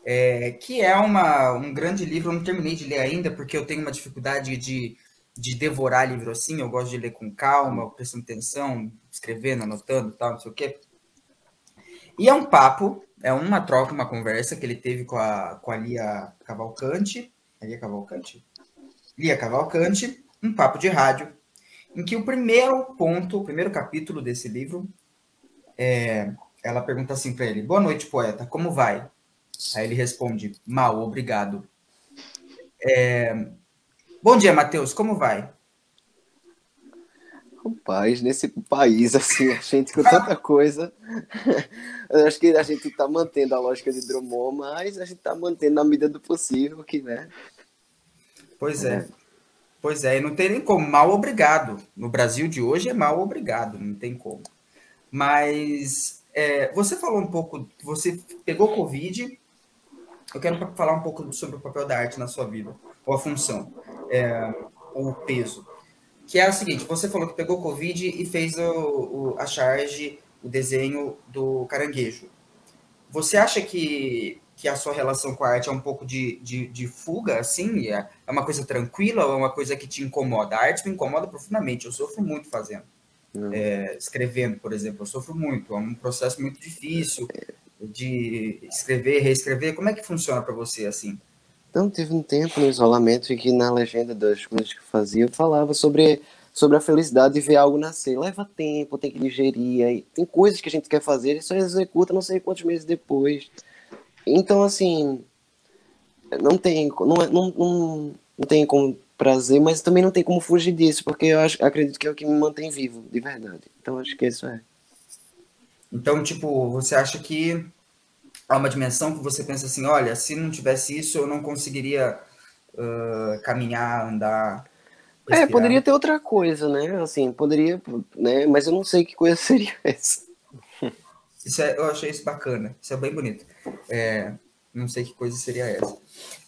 é, que é uma, um grande livro. Eu não terminei de ler ainda, porque eu tenho uma dificuldade de, de devorar livro assim. Eu gosto de ler com calma, prestando atenção, escrevendo, anotando tal, não sei o quê. E é um papo, é uma troca, uma conversa que ele teve com a, com a Lia Cavalcante. É Lia Cavalcante? Lia Cavalcante, um papo de rádio, em que o primeiro ponto, o primeiro capítulo desse livro, é, ela pergunta assim para ele: Boa noite, poeta, como vai? Aí ele responde: Mal, obrigado. É... Bom dia, Matheus, como vai? Rapaz, nesse país, assim, a gente com tanta coisa, acho que a gente está mantendo a lógica de Drummond, mas a gente está mantendo na medida do possível, que, né? Pois é. Pois é, e não tem nem como, mal obrigado. No Brasil de hoje é mal obrigado, não tem como. Mas é, você falou um pouco, você pegou Covid, eu quero falar um pouco sobre o papel da arte na sua vida, ou a função, é, ou o peso. Que é o seguinte: você falou que pegou Covid e fez o, o, a charge, o desenho do caranguejo. Você acha que, que a sua relação com a arte é um pouco de, de, de fuga, assim? É, é uma coisa tranquila ou é uma coisa que te incomoda? A arte me incomoda profundamente, eu sofro muito fazendo. É, escrevendo, por exemplo, eu sofro muito, é um processo muito difícil de escrever, reescrever. Como é que funciona para você assim? Então, teve um tempo no isolamento em que na legenda das coisas que eu fazia, eu falava sobre, sobre a felicidade de ver algo nascer. Leva tempo, tem que digerir, tem coisas que a gente quer fazer e só executa não sei quantos meses depois. Então, assim, não tem, não, é, não, não, não tem como prazer, mas também não tem como fugir disso, porque eu acho, acredito que é o que me mantém vivo, de verdade. Então acho que isso é. Então, tipo, você acha que há uma dimensão que você pensa assim, olha, se não tivesse isso, eu não conseguiria uh, caminhar, andar. É, respirar. É, poderia ter outra coisa, né? Assim, poderia, né? Mas eu não sei que coisa seria essa. Isso é, eu achei isso bacana, isso é bem bonito. É, não sei que coisa seria essa.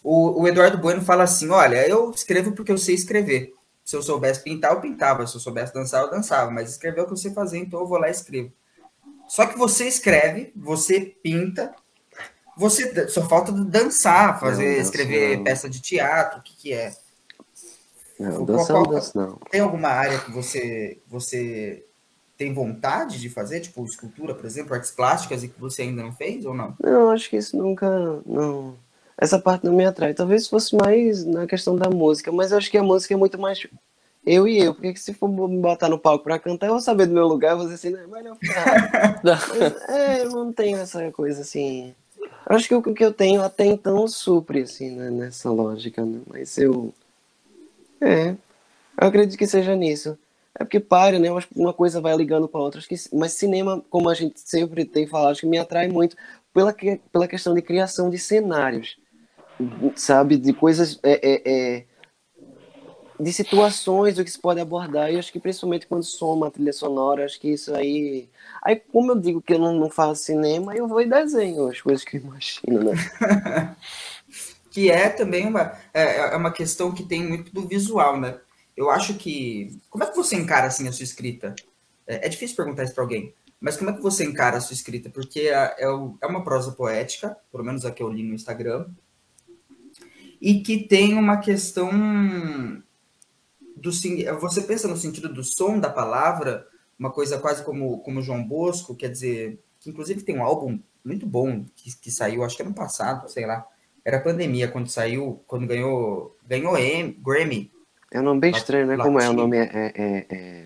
O, o, Eduardo Bueno fala assim: olha, eu escrevo porque eu sei escrever. Se eu soubesse pintar, eu pintava. Se eu soubesse dançar, eu dançava. Mas escrever é o que eu sei fazer, então eu vou lá e escrevo. Só que você escreve, você pinta, você só falta dançar, fazer, não, escrever não. peça de teatro, o que, que é? Não, dança não, dança não. Tem alguma área que você, você tem vontade de fazer, tipo escultura, por exemplo, artes plásticas e que você ainda não fez ou não? Não, acho que isso nunca. Não. essa parte não me atrai. Talvez fosse mais na questão da música, mas eu acho que a música é muito mais eu e eu, porque se for me botar no palco pra cantar, eu vou saber do meu lugar, eu vou dizer assim, não, é melhor ficar. é, eu não tenho essa coisa assim. Acho que o que eu tenho até então supre, assim, né, nessa lógica, né? Mas eu. É. Eu acredito que seja nisso. É porque para, né? Uma coisa vai ligando com a outra. Mas cinema, como a gente sempre tem falado, acho que me atrai muito pela, pela questão de criação de cenários. Sabe? De coisas. É, é, é de situações do que se pode abordar, e acho que principalmente quando soma a trilha sonora, acho que isso aí. Aí, como eu digo que eu não, não faço cinema, eu vou em desenho, as coisas que eu imagino, né? que é também uma, é, é, uma questão que tem muito do visual, né? Eu acho que. Como é que você encara assim a sua escrita? É, é difícil perguntar isso para alguém, mas como é que você encara a sua escrita? Porque é, é, é uma prosa poética, pelo menos a que eu li no Instagram, e que tem uma questão do você pensa no sentido do som da palavra, uma coisa quase como como João Bosco, quer dizer, que inclusive tem um álbum muito bom que, que saiu, acho que ano passado, sei lá. Era pandemia quando saiu, quando ganhou ganhou M, Grammy. É um nome bem estranho, né? Como é o nome? É, é, é, é...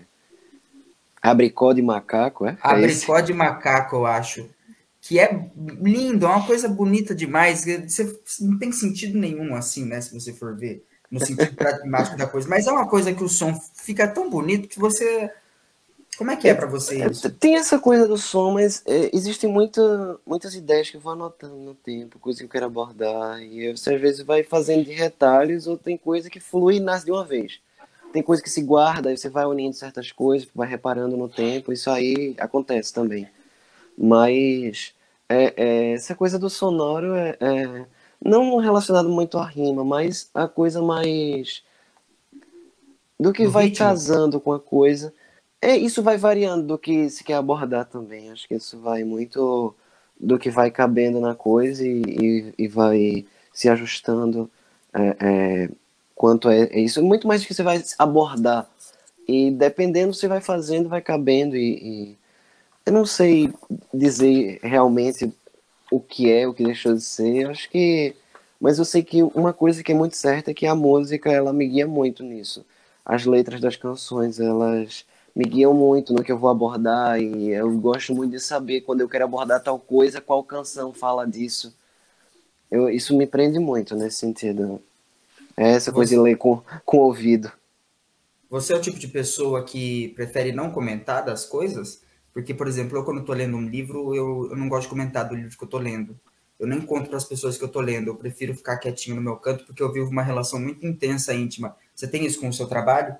Abricó de macaco, é? é Abricó é de macaco, eu acho. Que é lindo, é uma coisa bonita demais. Você não tem sentido nenhum assim, né? Se você for ver no sentido pragmático da coisa. Mas é uma coisa que o som fica tão bonito que você. Como é que é para você isso? Tem essa coisa do som, mas é, existem muita, muitas ideias que eu vou anotando no tempo, coisas que eu quero abordar. E você às vezes vai fazendo de retalhos, ou tem coisa que flui e nasce de uma vez. Tem coisa que se guarda, aí você vai unindo certas coisas, vai reparando no tempo, isso aí acontece também. Mas é, é, essa coisa do sonoro é, é não relacionado muito à rima, mas a coisa mais do que do vai ritmo. casando com a coisa. É, isso vai variando do que se quer abordar também. Acho que isso vai muito do que vai cabendo na coisa e, e, e vai se ajustando é, é, quanto é, é, isso. Muito mais do que você vai abordar. E dependendo você vai fazendo, vai cabendo e, e eu não sei dizer realmente o que é, o que deixou de ser. Acho que. Mas eu sei que uma coisa que é muito certa é que a música ela me guia muito nisso. As letras das canções, elas me guiam muito no que eu vou abordar e eu gosto muito de saber quando eu quero abordar tal coisa, qual canção fala disso. Eu, isso me prende muito nesse sentido. É essa coisa Você... de ler com, com o ouvido. Você é o tipo de pessoa que prefere não comentar das coisas? Porque, por exemplo, eu quando estou lendo um livro, eu, eu não gosto de comentar do livro que eu estou lendo. Eu nem conto para as pessoas que eu estou lendo. Eu prefiro ficar quietinho no meu canto porque eu vivo uma relação muito intensa, íntima. Você tem isso com o seu trabalho?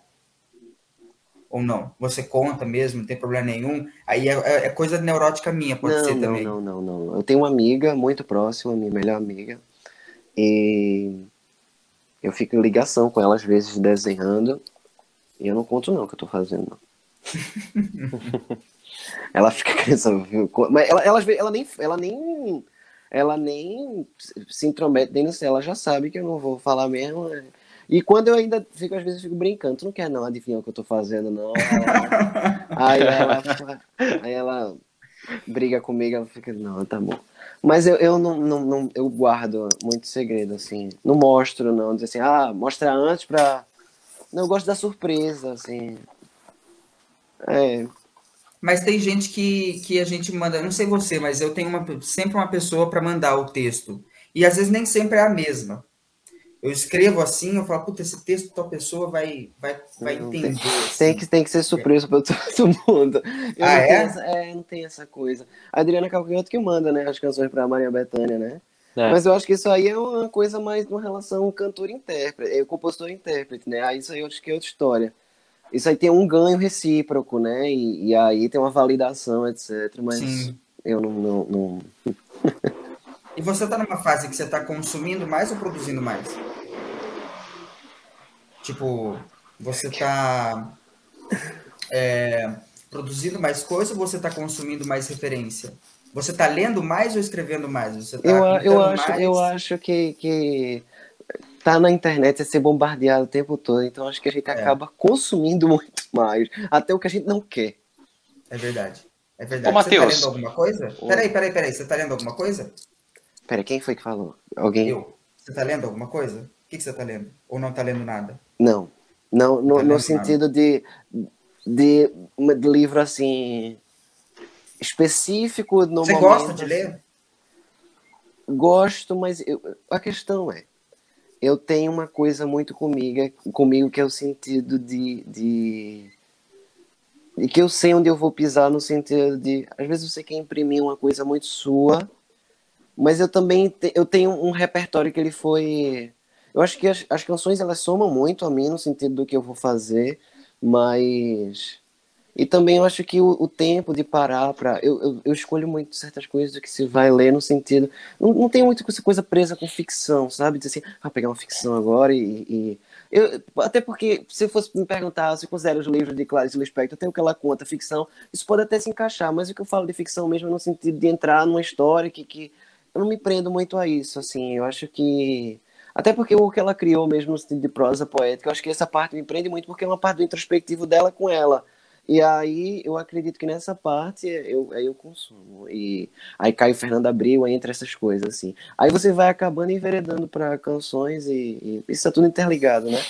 Ou não? Você conta mesmo, não tem problema nenhum? Aí é, é, é coisa neurótica minha, pode não, ser não, também. Não, não, não. Eu tenho uma amiga muito próxima, minha melhor amiga. E eu fico em ligação com ela às vezes desenhando. E eu não conto não o que eu estou fazendo. Ela fica querendo Mas ela, ela, ela, nem, ela nem. Ela nem se intromete dentro do ela já sabe que eu não vou falar mesmo. Né? E quando eu ainda fico, às vezes, eu fico brincando, tu não quer não adivinhar o que eu tô fazendo, não. aí ela, aí ela briga comigo, ela fica, não, tá bom. Mas eu, eu não, não, não, eu guardo muito segredo, assim. Não mostro, não. Dizer assim, ah, mostra antes pra. Não, eu gosto da surpresa, assim. É, mas tem gente que, que a gente manda, não sei você, mas eu tenho uma, sempre uma pessoa para mandar o texto. E às vezes nem sempre é a mesma. Eu escrevo assim, eu falo, puta, esse texto tal pessoa vai, vai, vai entender. Tem, assim. tem, que, tem que ser surpresa para todo mundo. Eu ah, é? Essa, é? Não tem essa coisa. A Adriana Calcanhoto que manda, né, as canções para Maria Bethânia, né? É. Mas eu acho que isso aí é uma coisa mais uma relação cantor-intérprete, é, compositor-intérprete, né? Aí isso aí eu acho que é outra história isso aí tem um ganho recíproco, né? E, e aí tem uma validação, etc. Mas Sim. eu não. não, não... e você está numa fase que você está consumindo mais ou produzindo mais? Tipo, você está é, produzindo mais coisa ou você está consumindo mais referência? Você está lendo mais ou escrevendo mais? Você tá eu, eu acho, mais? eu acho que, que tá na internet é ser bombardeado o tempo todo, então acho que a gente é. acaba consumindo muito mais, até o que a gente não quer. É verdade. É verdade. Ô, Você tá lendo alguma coisa? Peraí, peraí, peraí. Você tá lendo alguma coisa? Peraí, quem foi que falou? Alguém? Eu. Você está lendo alguma coisa? O que, que você está lendo? Ou não está lendo nada? Não. Não, no, tá no sentido de, de, de livro assim específico no Você momento. gosta de ler? Gosto, mas eu, a questão é, eu tenho uma coisa muito comigo, comigo que é o sentido de, de, de que eu sei onde eu vou pisar no sentido de, às vezes você quer imprimir uma coisa muito sua, mas eu também te, eu tenho um repertório que ele foi, eu acho que as, as canções elas somam muito a mim no sentido do que eu vou fazer, mas e também eu acho que o, o tempo de parar para. Eu, eu, eu, escolho muito certas coisas que se vai ler no sentido. Não, não tem muito essa coisa presa com ficção, sabe? Dizer assim, ah, pegar uma ficção agora e. e... Eu, até porque, se fosse me perguntar se considera os livros de Clarice Lispector, até o que ela conta, ficção, isso pode até se encaixar, mas o que eu falo de ficção mesmo é no sentido de entrar numa história que, que eu não me prendo muito a isso, assim, eu acho que. Até porque o que ela criou mesmo no sentido de prosa poética, eu acho que essa parte me prende muito porque é uma parte do introspectivo dela com ela e aí eu acredito que nessa parte eu, eu consumo. E aí cai o Fernando Abril, aí entra essas coisas, assim. Aí você vai acabando enveredando para canções e, e isso é tudo interligado, né?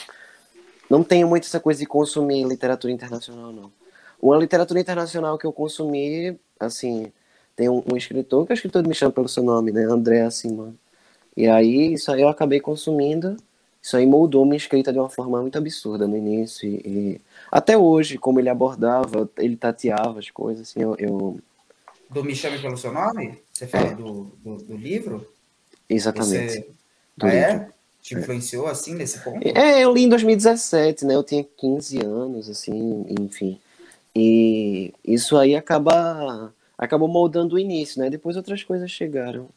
Não tenho muito essa coisa de consumir literatura internacional, não. Uma literatura internacional que eu consumi, assim, tem um, um escritor, que é o escritor me chama pelo seu nome, né? André Simon. E aí, isso aí eu acabei consumindo. Isso aí moldou minha escrita de uma forma muito absurda no início. E, e até hoje, como ele abordava, ele tateava as coisas, assim, eu... eu... Do Me Chame Pelo Seu Nome? Você fala é. do, do, do, livro? Exatamente. Você... Ah, é? Te influenciou, é. assim, nesse ponto? É, eu li em 2017, né? Eu tinha 15 anos, assim, enfim. E isso aí acaba... Acabou moldando o início, né? Depois outras coisas chegaram.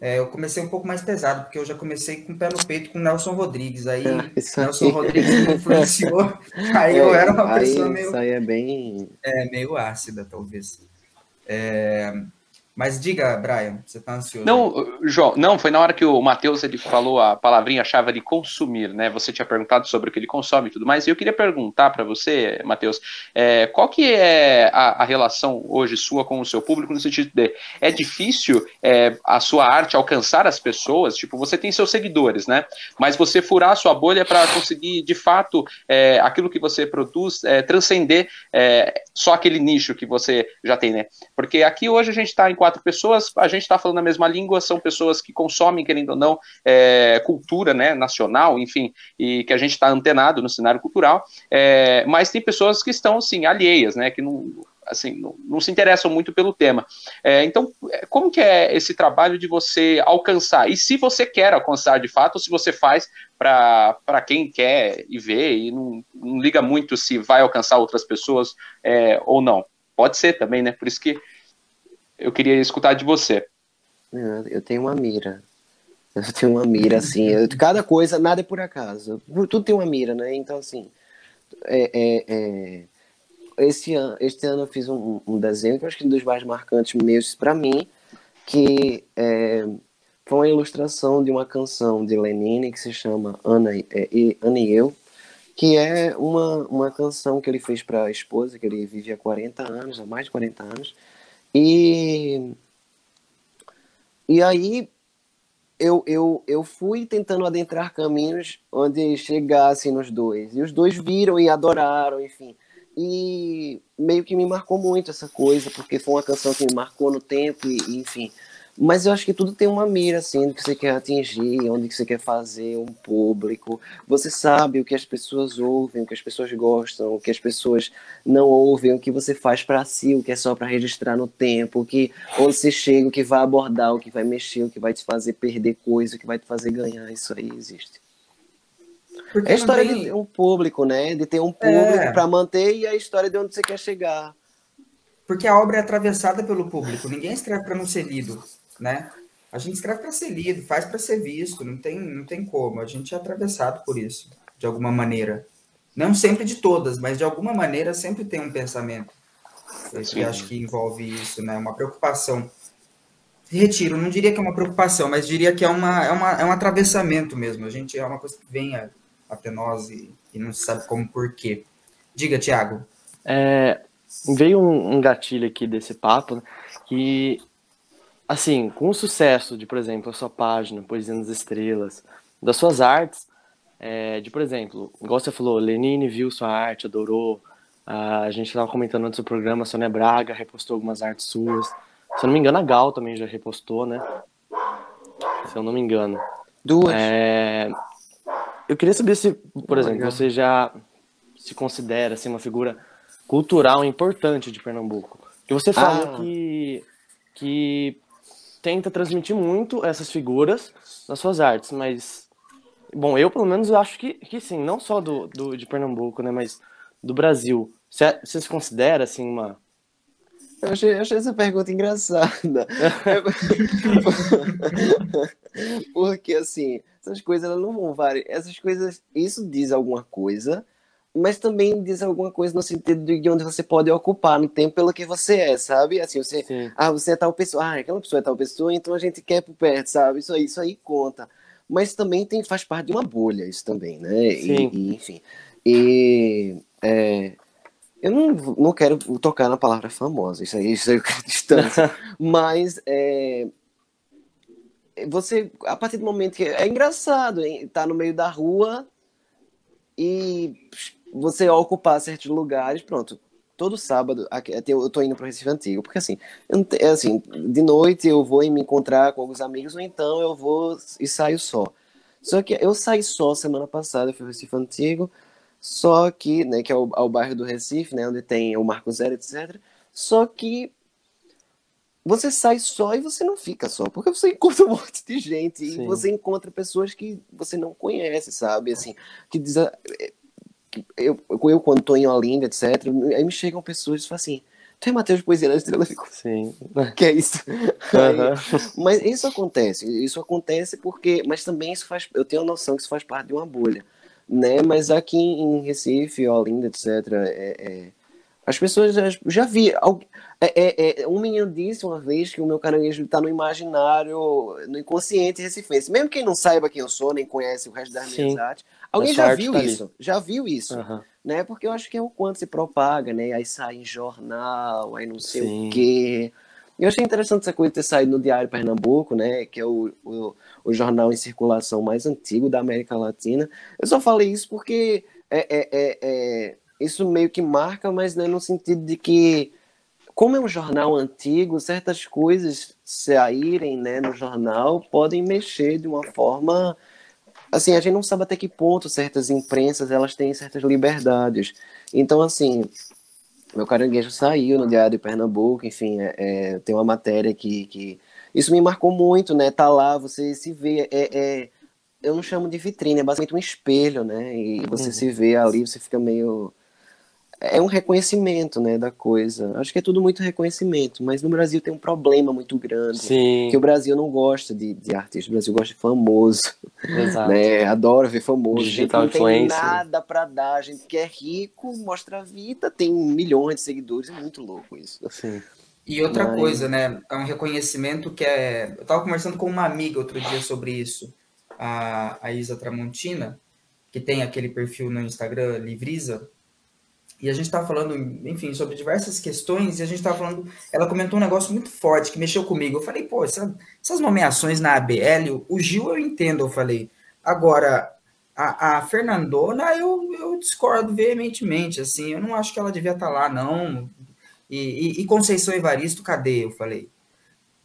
É, eu comecei um pouco mais pesado, porque eu já comecei com o pé no peito com o Nelson Rodrigues. Aí, ah, Nelson Rodrigues me influenciou. Aí é, eu era uma aí, pessoa meio. Isso aí é bem. É, meio ácida, talvez. É, mas diga, Brian, você está ansioso? Não, João, não, foi na hora que o Matheus ele falou a palavrinha-chave de consumir, né? Você tinha perguntado sobre o que ele consome e tudo mais, e eu queria perguntar para você, Matheus, é, qual que é a, a, relação hoje sua com o seu público no sentido de é difícil é, a sua arte alcançar as pessoas? Tipo, você tem seus seguidores, né? Mas você furar a sua bolha para conseguir, de fato, é, aquilo que você produz é, transcender é, só aquele nicho que você já tem, né? Porque aqui hoje a gente está em quatro pessoas, a gente está falando a mesma língua, são pessoas que consomem, querendo ou não, é, cultura né, nacional, enfim, e que a gente está antenado no cenário cultural, é, mas tem pessoas que estão, assim, alheias, né, que não, assim, não, não, se interessam muito pelo tema. É, então, é, como que é esse trabalho de você alcançar? E se você quer alcançar de fato, ou se você faz para quem quer e ver e não, não, liga muito se vai alcançar outras pessoas é, ou não? Pode ser também, né? Por isso que eu queria escutar de você. Eu tenho uma mira. Eu tenho uma mira, assim. Eu, cada coisa, nada é por acaso. Tudo tem uma mira, né? Então, assim. É, é, é, esse, ano, este ano eu fiz um, um, desenho que eu acho que é um dos mais marcantes meus para mim, que é, foi uma ilustração de uma canção de Lenine que se chama Ana, é, Ana e Eu, que é uma, uma canção que ele fez para a esposa, que ele vivia há 40 anos, há mais de 40 anos, e, e aí eu, eu, eu fui tentando adentrar caminhos onde chegassem nos dois. E os dois viram e adoraram, enfim. E meio que me marcou muito essa coisa, porque foi uma canção que me marcou no tempo, e, enfim. Mas eu acho que tudo tem uma mira, assim, do que você quer atingir, onde que você quer fazer um público. Você sabe o que as pessoas ouvem, o que as pessoas gostam, o que as pessoas não ouvem, o que você faz para si, o que é só para registrar no tempo, o que onde você chega, o que vai abordar, o que vai mexer, o que vai te fazer perder coisa, o que vai te fazer ganhar. Isso aí existe. Porque é a história tem... de ter um público, né? De ter um público é... para manter e a história de onde você quer chegar. Porque a obra é atravessada pelo público. Ninguém escreve para não ser lido né? A gente escreve para ser lido, faz para ser visto, não tem, não tem como. A gente é atravessado por isso, de alguma maneira. Não sempre de todas, mas de alguma maneira sempre tem um pensamento. Eu acho que envolve isso, né? Uma preocupação. Retiro, não diria que é uma preocupação, mas diria que é, uma, é, uma, é um atravessamento mesmo. A gente é uma coisa que vem até nós e, e não sabe como por quê. Diga, Tiago. É, veio um, um, gatilho aqui desse papo, que assim, com o sucesso de, por exemplo, a sua página, Poesia nas Estrelas, das suas artes, é, de, por exemplo, igual você falou, Lenine viu sua arte, adorou, a gente estava comentando antes do programa, a Sônia Braga repostou algumas artes suas, se eu não me engano, a Gal também já repostou, né? Se eu não me engano. Duas. É, eu queria saber se, por exemplo, você já se considera assim, uma figura cultural importante de Pernambuco. Que você falou ah. que, que tenta transmitir muito essas figuras nas suas artes, mas bom, eu pelo menos acho que, que sim, não só do, do de Pernambuco, né, mas do Brasil. Você, você se considera assim uma eu achei, eu achei essa pergunta engraçada. Porque, assim, essas coisas elas não vão variar. Essas coisas, isso diz alguma coisa, mas também diz alguma coisa no sentido de onde você pode ocupar no tempo pelo que você é, sabe? Assim, você, Sim. ah, você é tal pessoa, ah, aquela pessoa é tal pessoa, então a gente quer por perto, sabe? Isso aí, isso aí conta. Mas também tem, faz parte de uma bolha isso também, né? Sim. E, e enfim. E é, eu não, não quero tocar na palavra famosa, isso aí, isso aí eu quero distância. mas é, você, a partir do momento que. É engraçado, hein? Tá no meio da rua e você ocupar certos lugares, pronto. Todo sábado, aqui, eu tô indo pro Recife Antigo, porque assim, é assim, de noite eu vou me encontrar com alguns amigos, ou então eu vou e saio só. Só que eu saí só semana passada, eu fui ao Recife Antigo, só que, né, que é o, é o bairro do Recife, né, onde tem o Marco Zero, etc. Só que você sai só e você não fica só, porque você encontra um monte de gente Sim. e você encontra pessoas que você não conhece, sabe? Assim, que diz, eu, eu quando estou em Olinda, etc, aí me chegam pessoas e falam assim, tu é Matheus Poesia na Estrela? Eu fico, Sim. Que é isso? Uhum. mas isso acontece, isso acontece porque, mas também isso faz, eu tenho a noção que isso faz parte de uma bolha, né? Mas aqui em Recife, Olinda, etc, é, é as pessoas já, já vi. É, é, é, um menino disse uma vez que o meu caranguejo está no imaginário, no inconsciente recifense. Mesmo quem não saiba quem eu sou, nem conhece o resto das minhas Sim. artes, alguém já viu tá isso. Já viu isso. Uhum. Né? Porque eu acho que é o quanto se propaga, né? Aí sai em jornal, aí não sei Sim. o quê. Eu achei interessante essa coisa ter saído no Diário Pernambuco, né? Que é o, o, o jornal em circulação mais antigo da América Latina. Eu só falei isso porque é, é, é, é isso meio que marca, mas né, no sentido de que, como é um jornal antigo, certas coisas saírem né, no jornal podem mexer de uma forma. Assim, a gente não sabe até que ponto certas imprensas elas têm certas liberdades. Então, assim, meu caranguejo saiu no Diário de Pernambuco, enfim, é, é, tem uma matéria que, que. Isso me marcou muito, né? Tá lá, você se vê. É, é eu não chamo de vitrine, é basicamente um espelho, né? E você uhum. se vê ali, você fica meio é um reconhecimento, né, da coisa. Acho que é tudo muito reconhecimento, mas no Brasil tem um problema muito grande, Sim. que o Brasil não gosta de, de artista, o Brasil gosta de famoso, Exato. né, adora ver famoso, Digital gente não tem nada para dar, a gente que é rico, mostra a vida, tem milhões de seguidores, é muito louco isso. Sim. E outra mas... coisa, né, é um reconhecimento que é... Eu tava conversando com uma amiga outro dia sobre isso, a, a Isa Tramontina, que tem aquele perfil no Instagram, Livrisa, e a gente estava falando, enfim, sobre diversas questões, e a gente estava falando, ela comentou um negócio muito forte que mexeu comigo. Eu falei, pô, essa, essas nomeações na ABL, o Gil eu entendo, eu falei. Agora, a, a Fernandona eu, eu discordo veementemente, assim, eu não acho que ela devia estar tá lá, não. E, e, e Conceição Evaristo, cadê? Eu falei.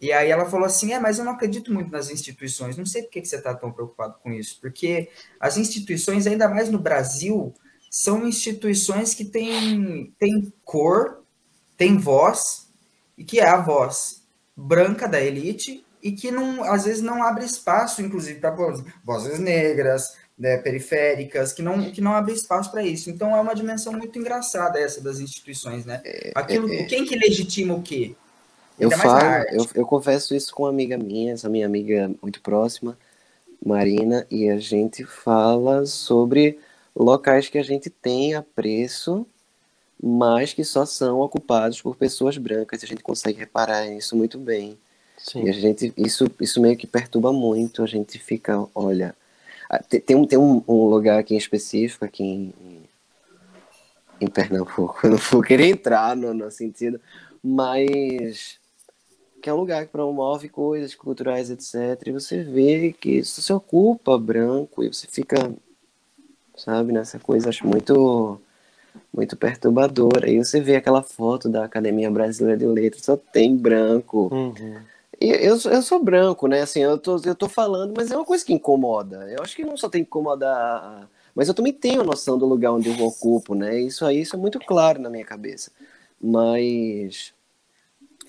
E aí ela falou assim: é, mas eu não acredito muito nas instituições. Não sei por que, que você está tão preocupado com isso. Porque as instituições, ainda mais no Brasil, são instituições que têm, têm cor, têm voz, e que é a voz branca da elite, e que não, às vezes não abre espaço, inclusive, para vozes negras, né, periféricas, que não, que não abre espaço para isso. Então é uma dimensão muito engraçada essa das instituições, né? É, Aquilo, é, é, quem que legitima o quê? Eu falo, eu, eu confesso isso com uma amiga minha, essa minha amiga muito próxima, Marina, e a gente fala sobre locais que a gente tem apreço, mas que só são ocupados por pessoas brancas. A gente consegue reparar isso muito bem. Sim. E a gente, isso, isso meio que perturba muito. A gente fica, olha, tem, um, tem um, um lugar aqui em específico, aqui em, em Pernambuco. Eu não vou querer entrar no, no sentido, mas que é um lugar que promove coisas culturais, etc. E você vê que isso se ocupa branco e você fica, sabe, nessa coisa, acho muito muito perturbadora. E você vê aquela foto da Academia Brasileira de Letras, só tem branco. Uhum. E eu, eu sou branco, né? Assim, eu tô, eu tô falando, mas é uma coisa que incomoda. Eu acho que não só tem que incomodar. Mas eu também tenho noção do lugar onde eu ocupo, né? Isso aí isso é muito claro na minha cabeça. Mas.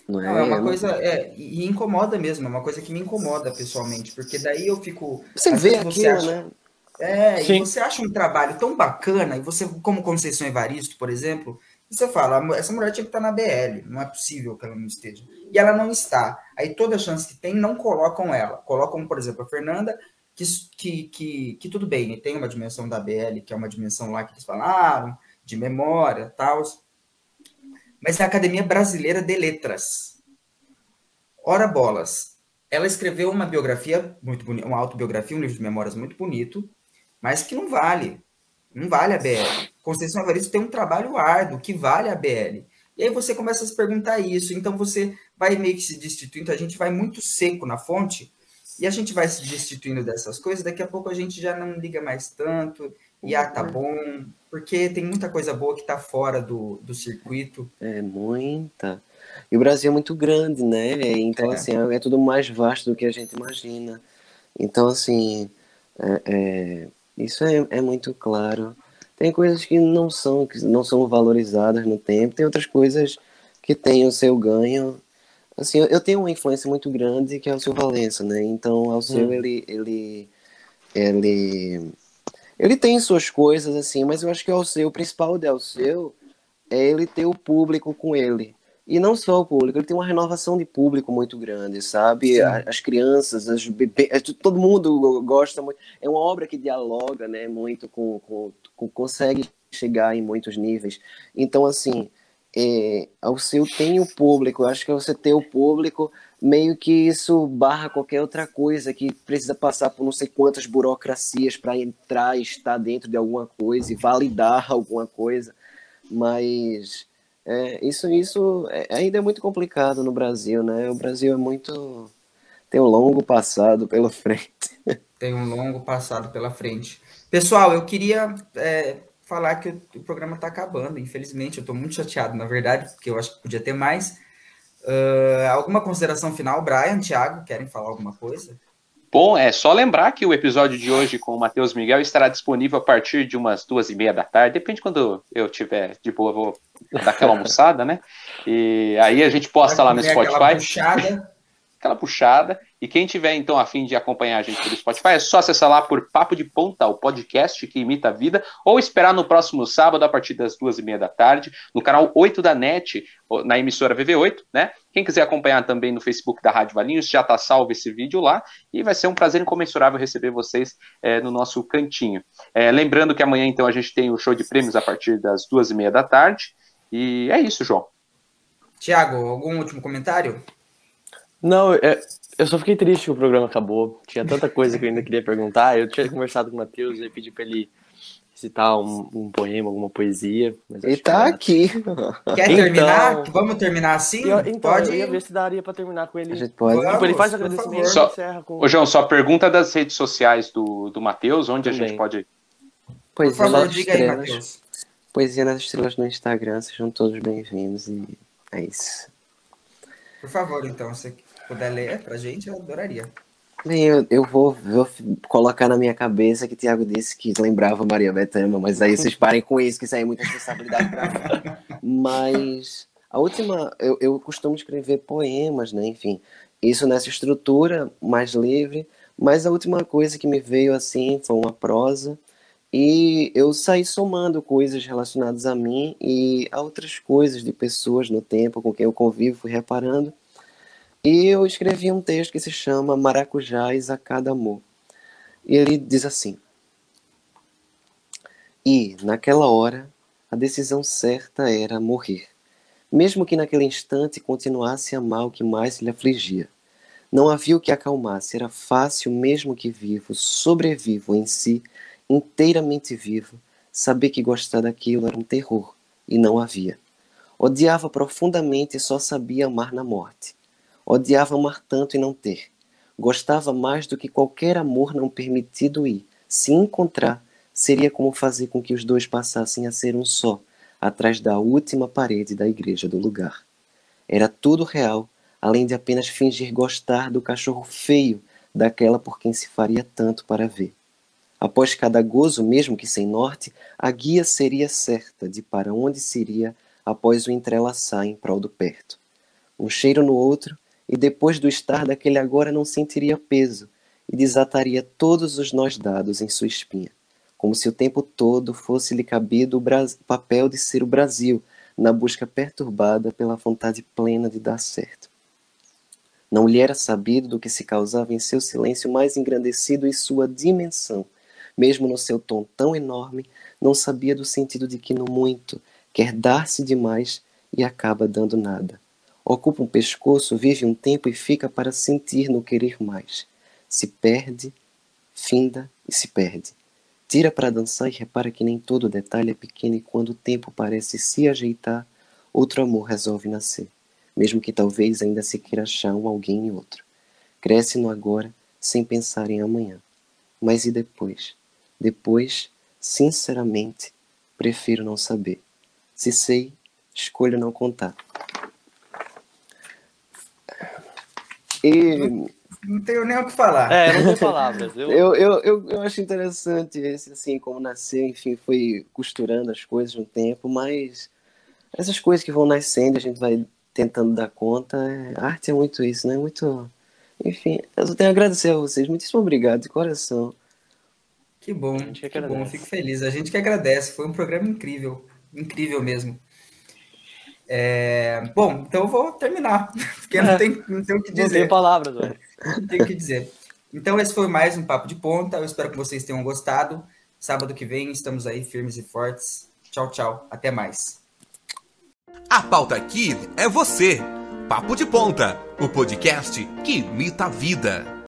Não é, não, é uma coisa. É, e incomoda mesmo, é uma coisa que me incomoda pessoalmente, porque daí eu fico. Você vê aquilo, você acha, né? É, Sim. e você acha um trabalho tão bacana, e você, como Conceição Evaristo, por exemplo, você fala, essa mulher tinha que estar na BL, não é possível que ela não esteja. E ela não está. Aí toda chance que tem, não colocam ela. Colocam, por exemplo, a Fernanda, que, que, que, que tudo bem, tem uma dimensão da BL, que é uma dimensão lá que eles falaram, de memória, tal. Mas é a Academia Brasileira de Letras. Ora bolas. Ela escreveu uma biografia muito bonita, uma autobiografia, um livro de memórias muito bonito, mas que não vale. Não vale a BL. Conceição Evaristo tem um trabalho árduo que vale a BL. E aí você começa a se perguntar isso. Então você vai meio que se destituindo. A gente vai muito seco na fonte e a gente vai se destituindo dessas coisas. Daqui a pouco a gente já não liga mais tanto. E ah, tá uhum. bom. Porque tem muita coisa boa que tá fora do, do circuito. É, muita. E o Brasil é muito grande, né? Então, é. assim, é tudo mais vasto do que a gente imagina. Então, assim, é, é isso é, é muito claro. Tem coisas que não são que não são valorizadas no tempo, tem outras coisas que têm o seu ganho. Assim, eu, eu tenho uma influência muito grande que é o seu Valença, né? Então, o seu hum. ele ele ele ele tem suas coisas assim, mas eu acho que o seu o principal de seu é ele ter o público com ele. E não só o público, ele tem uma renovação de público muito grande, sabe? Sim. As crianças, as bebês, é, todo mundo gosta muito. É uma obra que dialoga, né, muito com, com, com consegue chegar em muitos níveis. Então, assim, é, ao seu tem o público, eu acho que você ter o público, meio que isso barra qualquer outra coisa que precisa passar por não sei quantas burocracias para entrar e estar dentro de alguma coisa e validar alguma coisa. Mas é, isso isso é, ainda é muito complicado no Brasil, né? O Brasil é muito tem um longo passado pela frente. Tem um longo passado pela frente. Pessoal, eu queria é, falar que o, programa está acabando. Infelizmente, eu estou muito chateado, na verdade, porque eu acho que podia ter mais. Uh, alguma consideração final, Brian, Thiago, querem falar alguma coisa? Bom, é só lembrar que o episódio de hoje com o Matheus Miguel estará disponível a partir de umas duas e meia da tarde. Depende quando eu tiver de boa, vou dar aquela almoçada, né? E aí a gente posta lá no Spotify. Aquela puxada. aquela puxada. E quem tiver, então, a fim de acompanhar a gente pelo Spotify, é só acessar lá por Papo de Ponta, o podcast que imita a vida, ou esperar no próximo sábado, a partir das duas e meia da tarde, no canal 8 da NET, na emissora VV8, né? Quem quiser acompanhar também no Facebook da Rádio Valinhos, já tá salvo esse vídeo lá, e vai ser um prazer incomensurável receber vocês é, no nosso cantinho. É, lembrando que amanhã, então, a gente tem o show de prêmios a partir das duas e meia da tarde, e é isso, João. Tiago, algum último comentário? Não, é, eu só fiquei triste que o programa acabou. Tinha tanta coisa que eu ainda queria perguntar. Eu tinha conversado com o Matheus e pedi para ele citar um, um, poema, alguma poesia. ele tá aqui. Quer então, terminar? Vamos terminar assim? Eu, então, pode? eu ia ver se daria para terminar com ele. A gente pode. Vamos, tipo, ele faz agradecimento só, encerra com... Ô, João, só pergunta das redes sociais do, do Matheus, onde Também. a gente pode... Poesia Por favor, diga estrelas, aí, Matheus. Poesia nas Estrelas no Instagram, sejam todos bem-vindos e é isso. Por favor, então, você puder ler pra gente, eu adoraria. Eu, eu vou, vou, colocar na minha cabeça que o Thiago disse que lembrava Maria Bethânia, mas aí vocês parem com isso, que isso aí é muita responsabilidade pra mim. Mas a última, eu, eu costumo escrever poemas, né? Enfim, isso nessa estrutura mais livre, mas a última coisa que me veio assim foi uma prosa. E eu saí somando coisas relacionadas a mim e a outras coisas de pessoas no tempo com quem eu convivo, fui reparando. E eu escrevi um texto que se chama Maracujás a cada amor. E ele diz assim: E, naquela hora, a decisão certa era morrer, mesmo que naquele instante continuasse a amar o que mais lhe afligia. Não havia o que acalmasse, era fácil, mesmo que vivo, sobrevivo em si, inteiramente vivo, saber que gostar daquilo era um terror, e não havia. Odiava profundamente e só sabia amar na morte Odiava amar tanto e não ter. Gostava mais do que qualquer amor não permitido e, se encontrar, seria como fazer com que os dois passassem a ser um só, atrás da última parede da igreja do lugar. Era tudo real, além de apenas fingir gostar do cachorro feio daquela por quem se faria tanto para ver. Após cada gozo, mesmo que sem norte, a guia seria certa de para onde se iria após o entrelaçar em prol do perto. Um cheiro no outro, e depois do estar daquele agora não sentiria peso e desataria todos os nós dados em sua espinha, como se o tempo todo fosse-lhe cabido o papel de ser o Brasil na busca perturbada pela vontade plena de dar certo. Não lhe era sabido do que se causava em seu silêncio mais engrandecido e sua dimensão, mesmo no seu tom tão enorme, não sabia do sentido de que no muito quer dar-se demais e acaba dando nada. Ocupa um pescoço, vive um tempo e fica para sentir no querer mais. Se perde, finda e se perde. Tira para dançar e repara que nem todo detalhe é pequeno e quando o tempo parece se ajeitar, outro amor resolve nascer, mesmo que talvez ainda se queira achar um alguém em outro. Cresce no agora, sem pensar em amanhã. Mas e depois? Depois, sinceramente, prefiro não saber. Se sei, escolho não contar. E... Não tenho nem o que falar. É, não tenho palavras. Eu... eu, eu, eu, eu acho interessante esse, assim, como nasceu, enfim, foi costurando as coisas no tempo, mas essas coisas que vão nascendo, a gente vai tentando dar conta. É, arte é muito isso, né? Muito. Enfim, eu só tenho a agradecer a vocês. Muitíssimo obrigado, de coração. Que bom, que, que bom, fico feliz. A gente que agradece, foi um programa incrível, incrível mesmo. É... Bom, então eu vou terminar, porque não tem, não tem o que dizer. Não tem palavras, velho. Não tem o que dizer. Então esse foi mais um Papo de Ponta, eu espero que vocês tenham gostado. Sábado que vem estamos aí firmes e fortes. Tchau, tchau, até mais. A pauta aqui é você. Papo de Ponta, o podcast que imita a vida.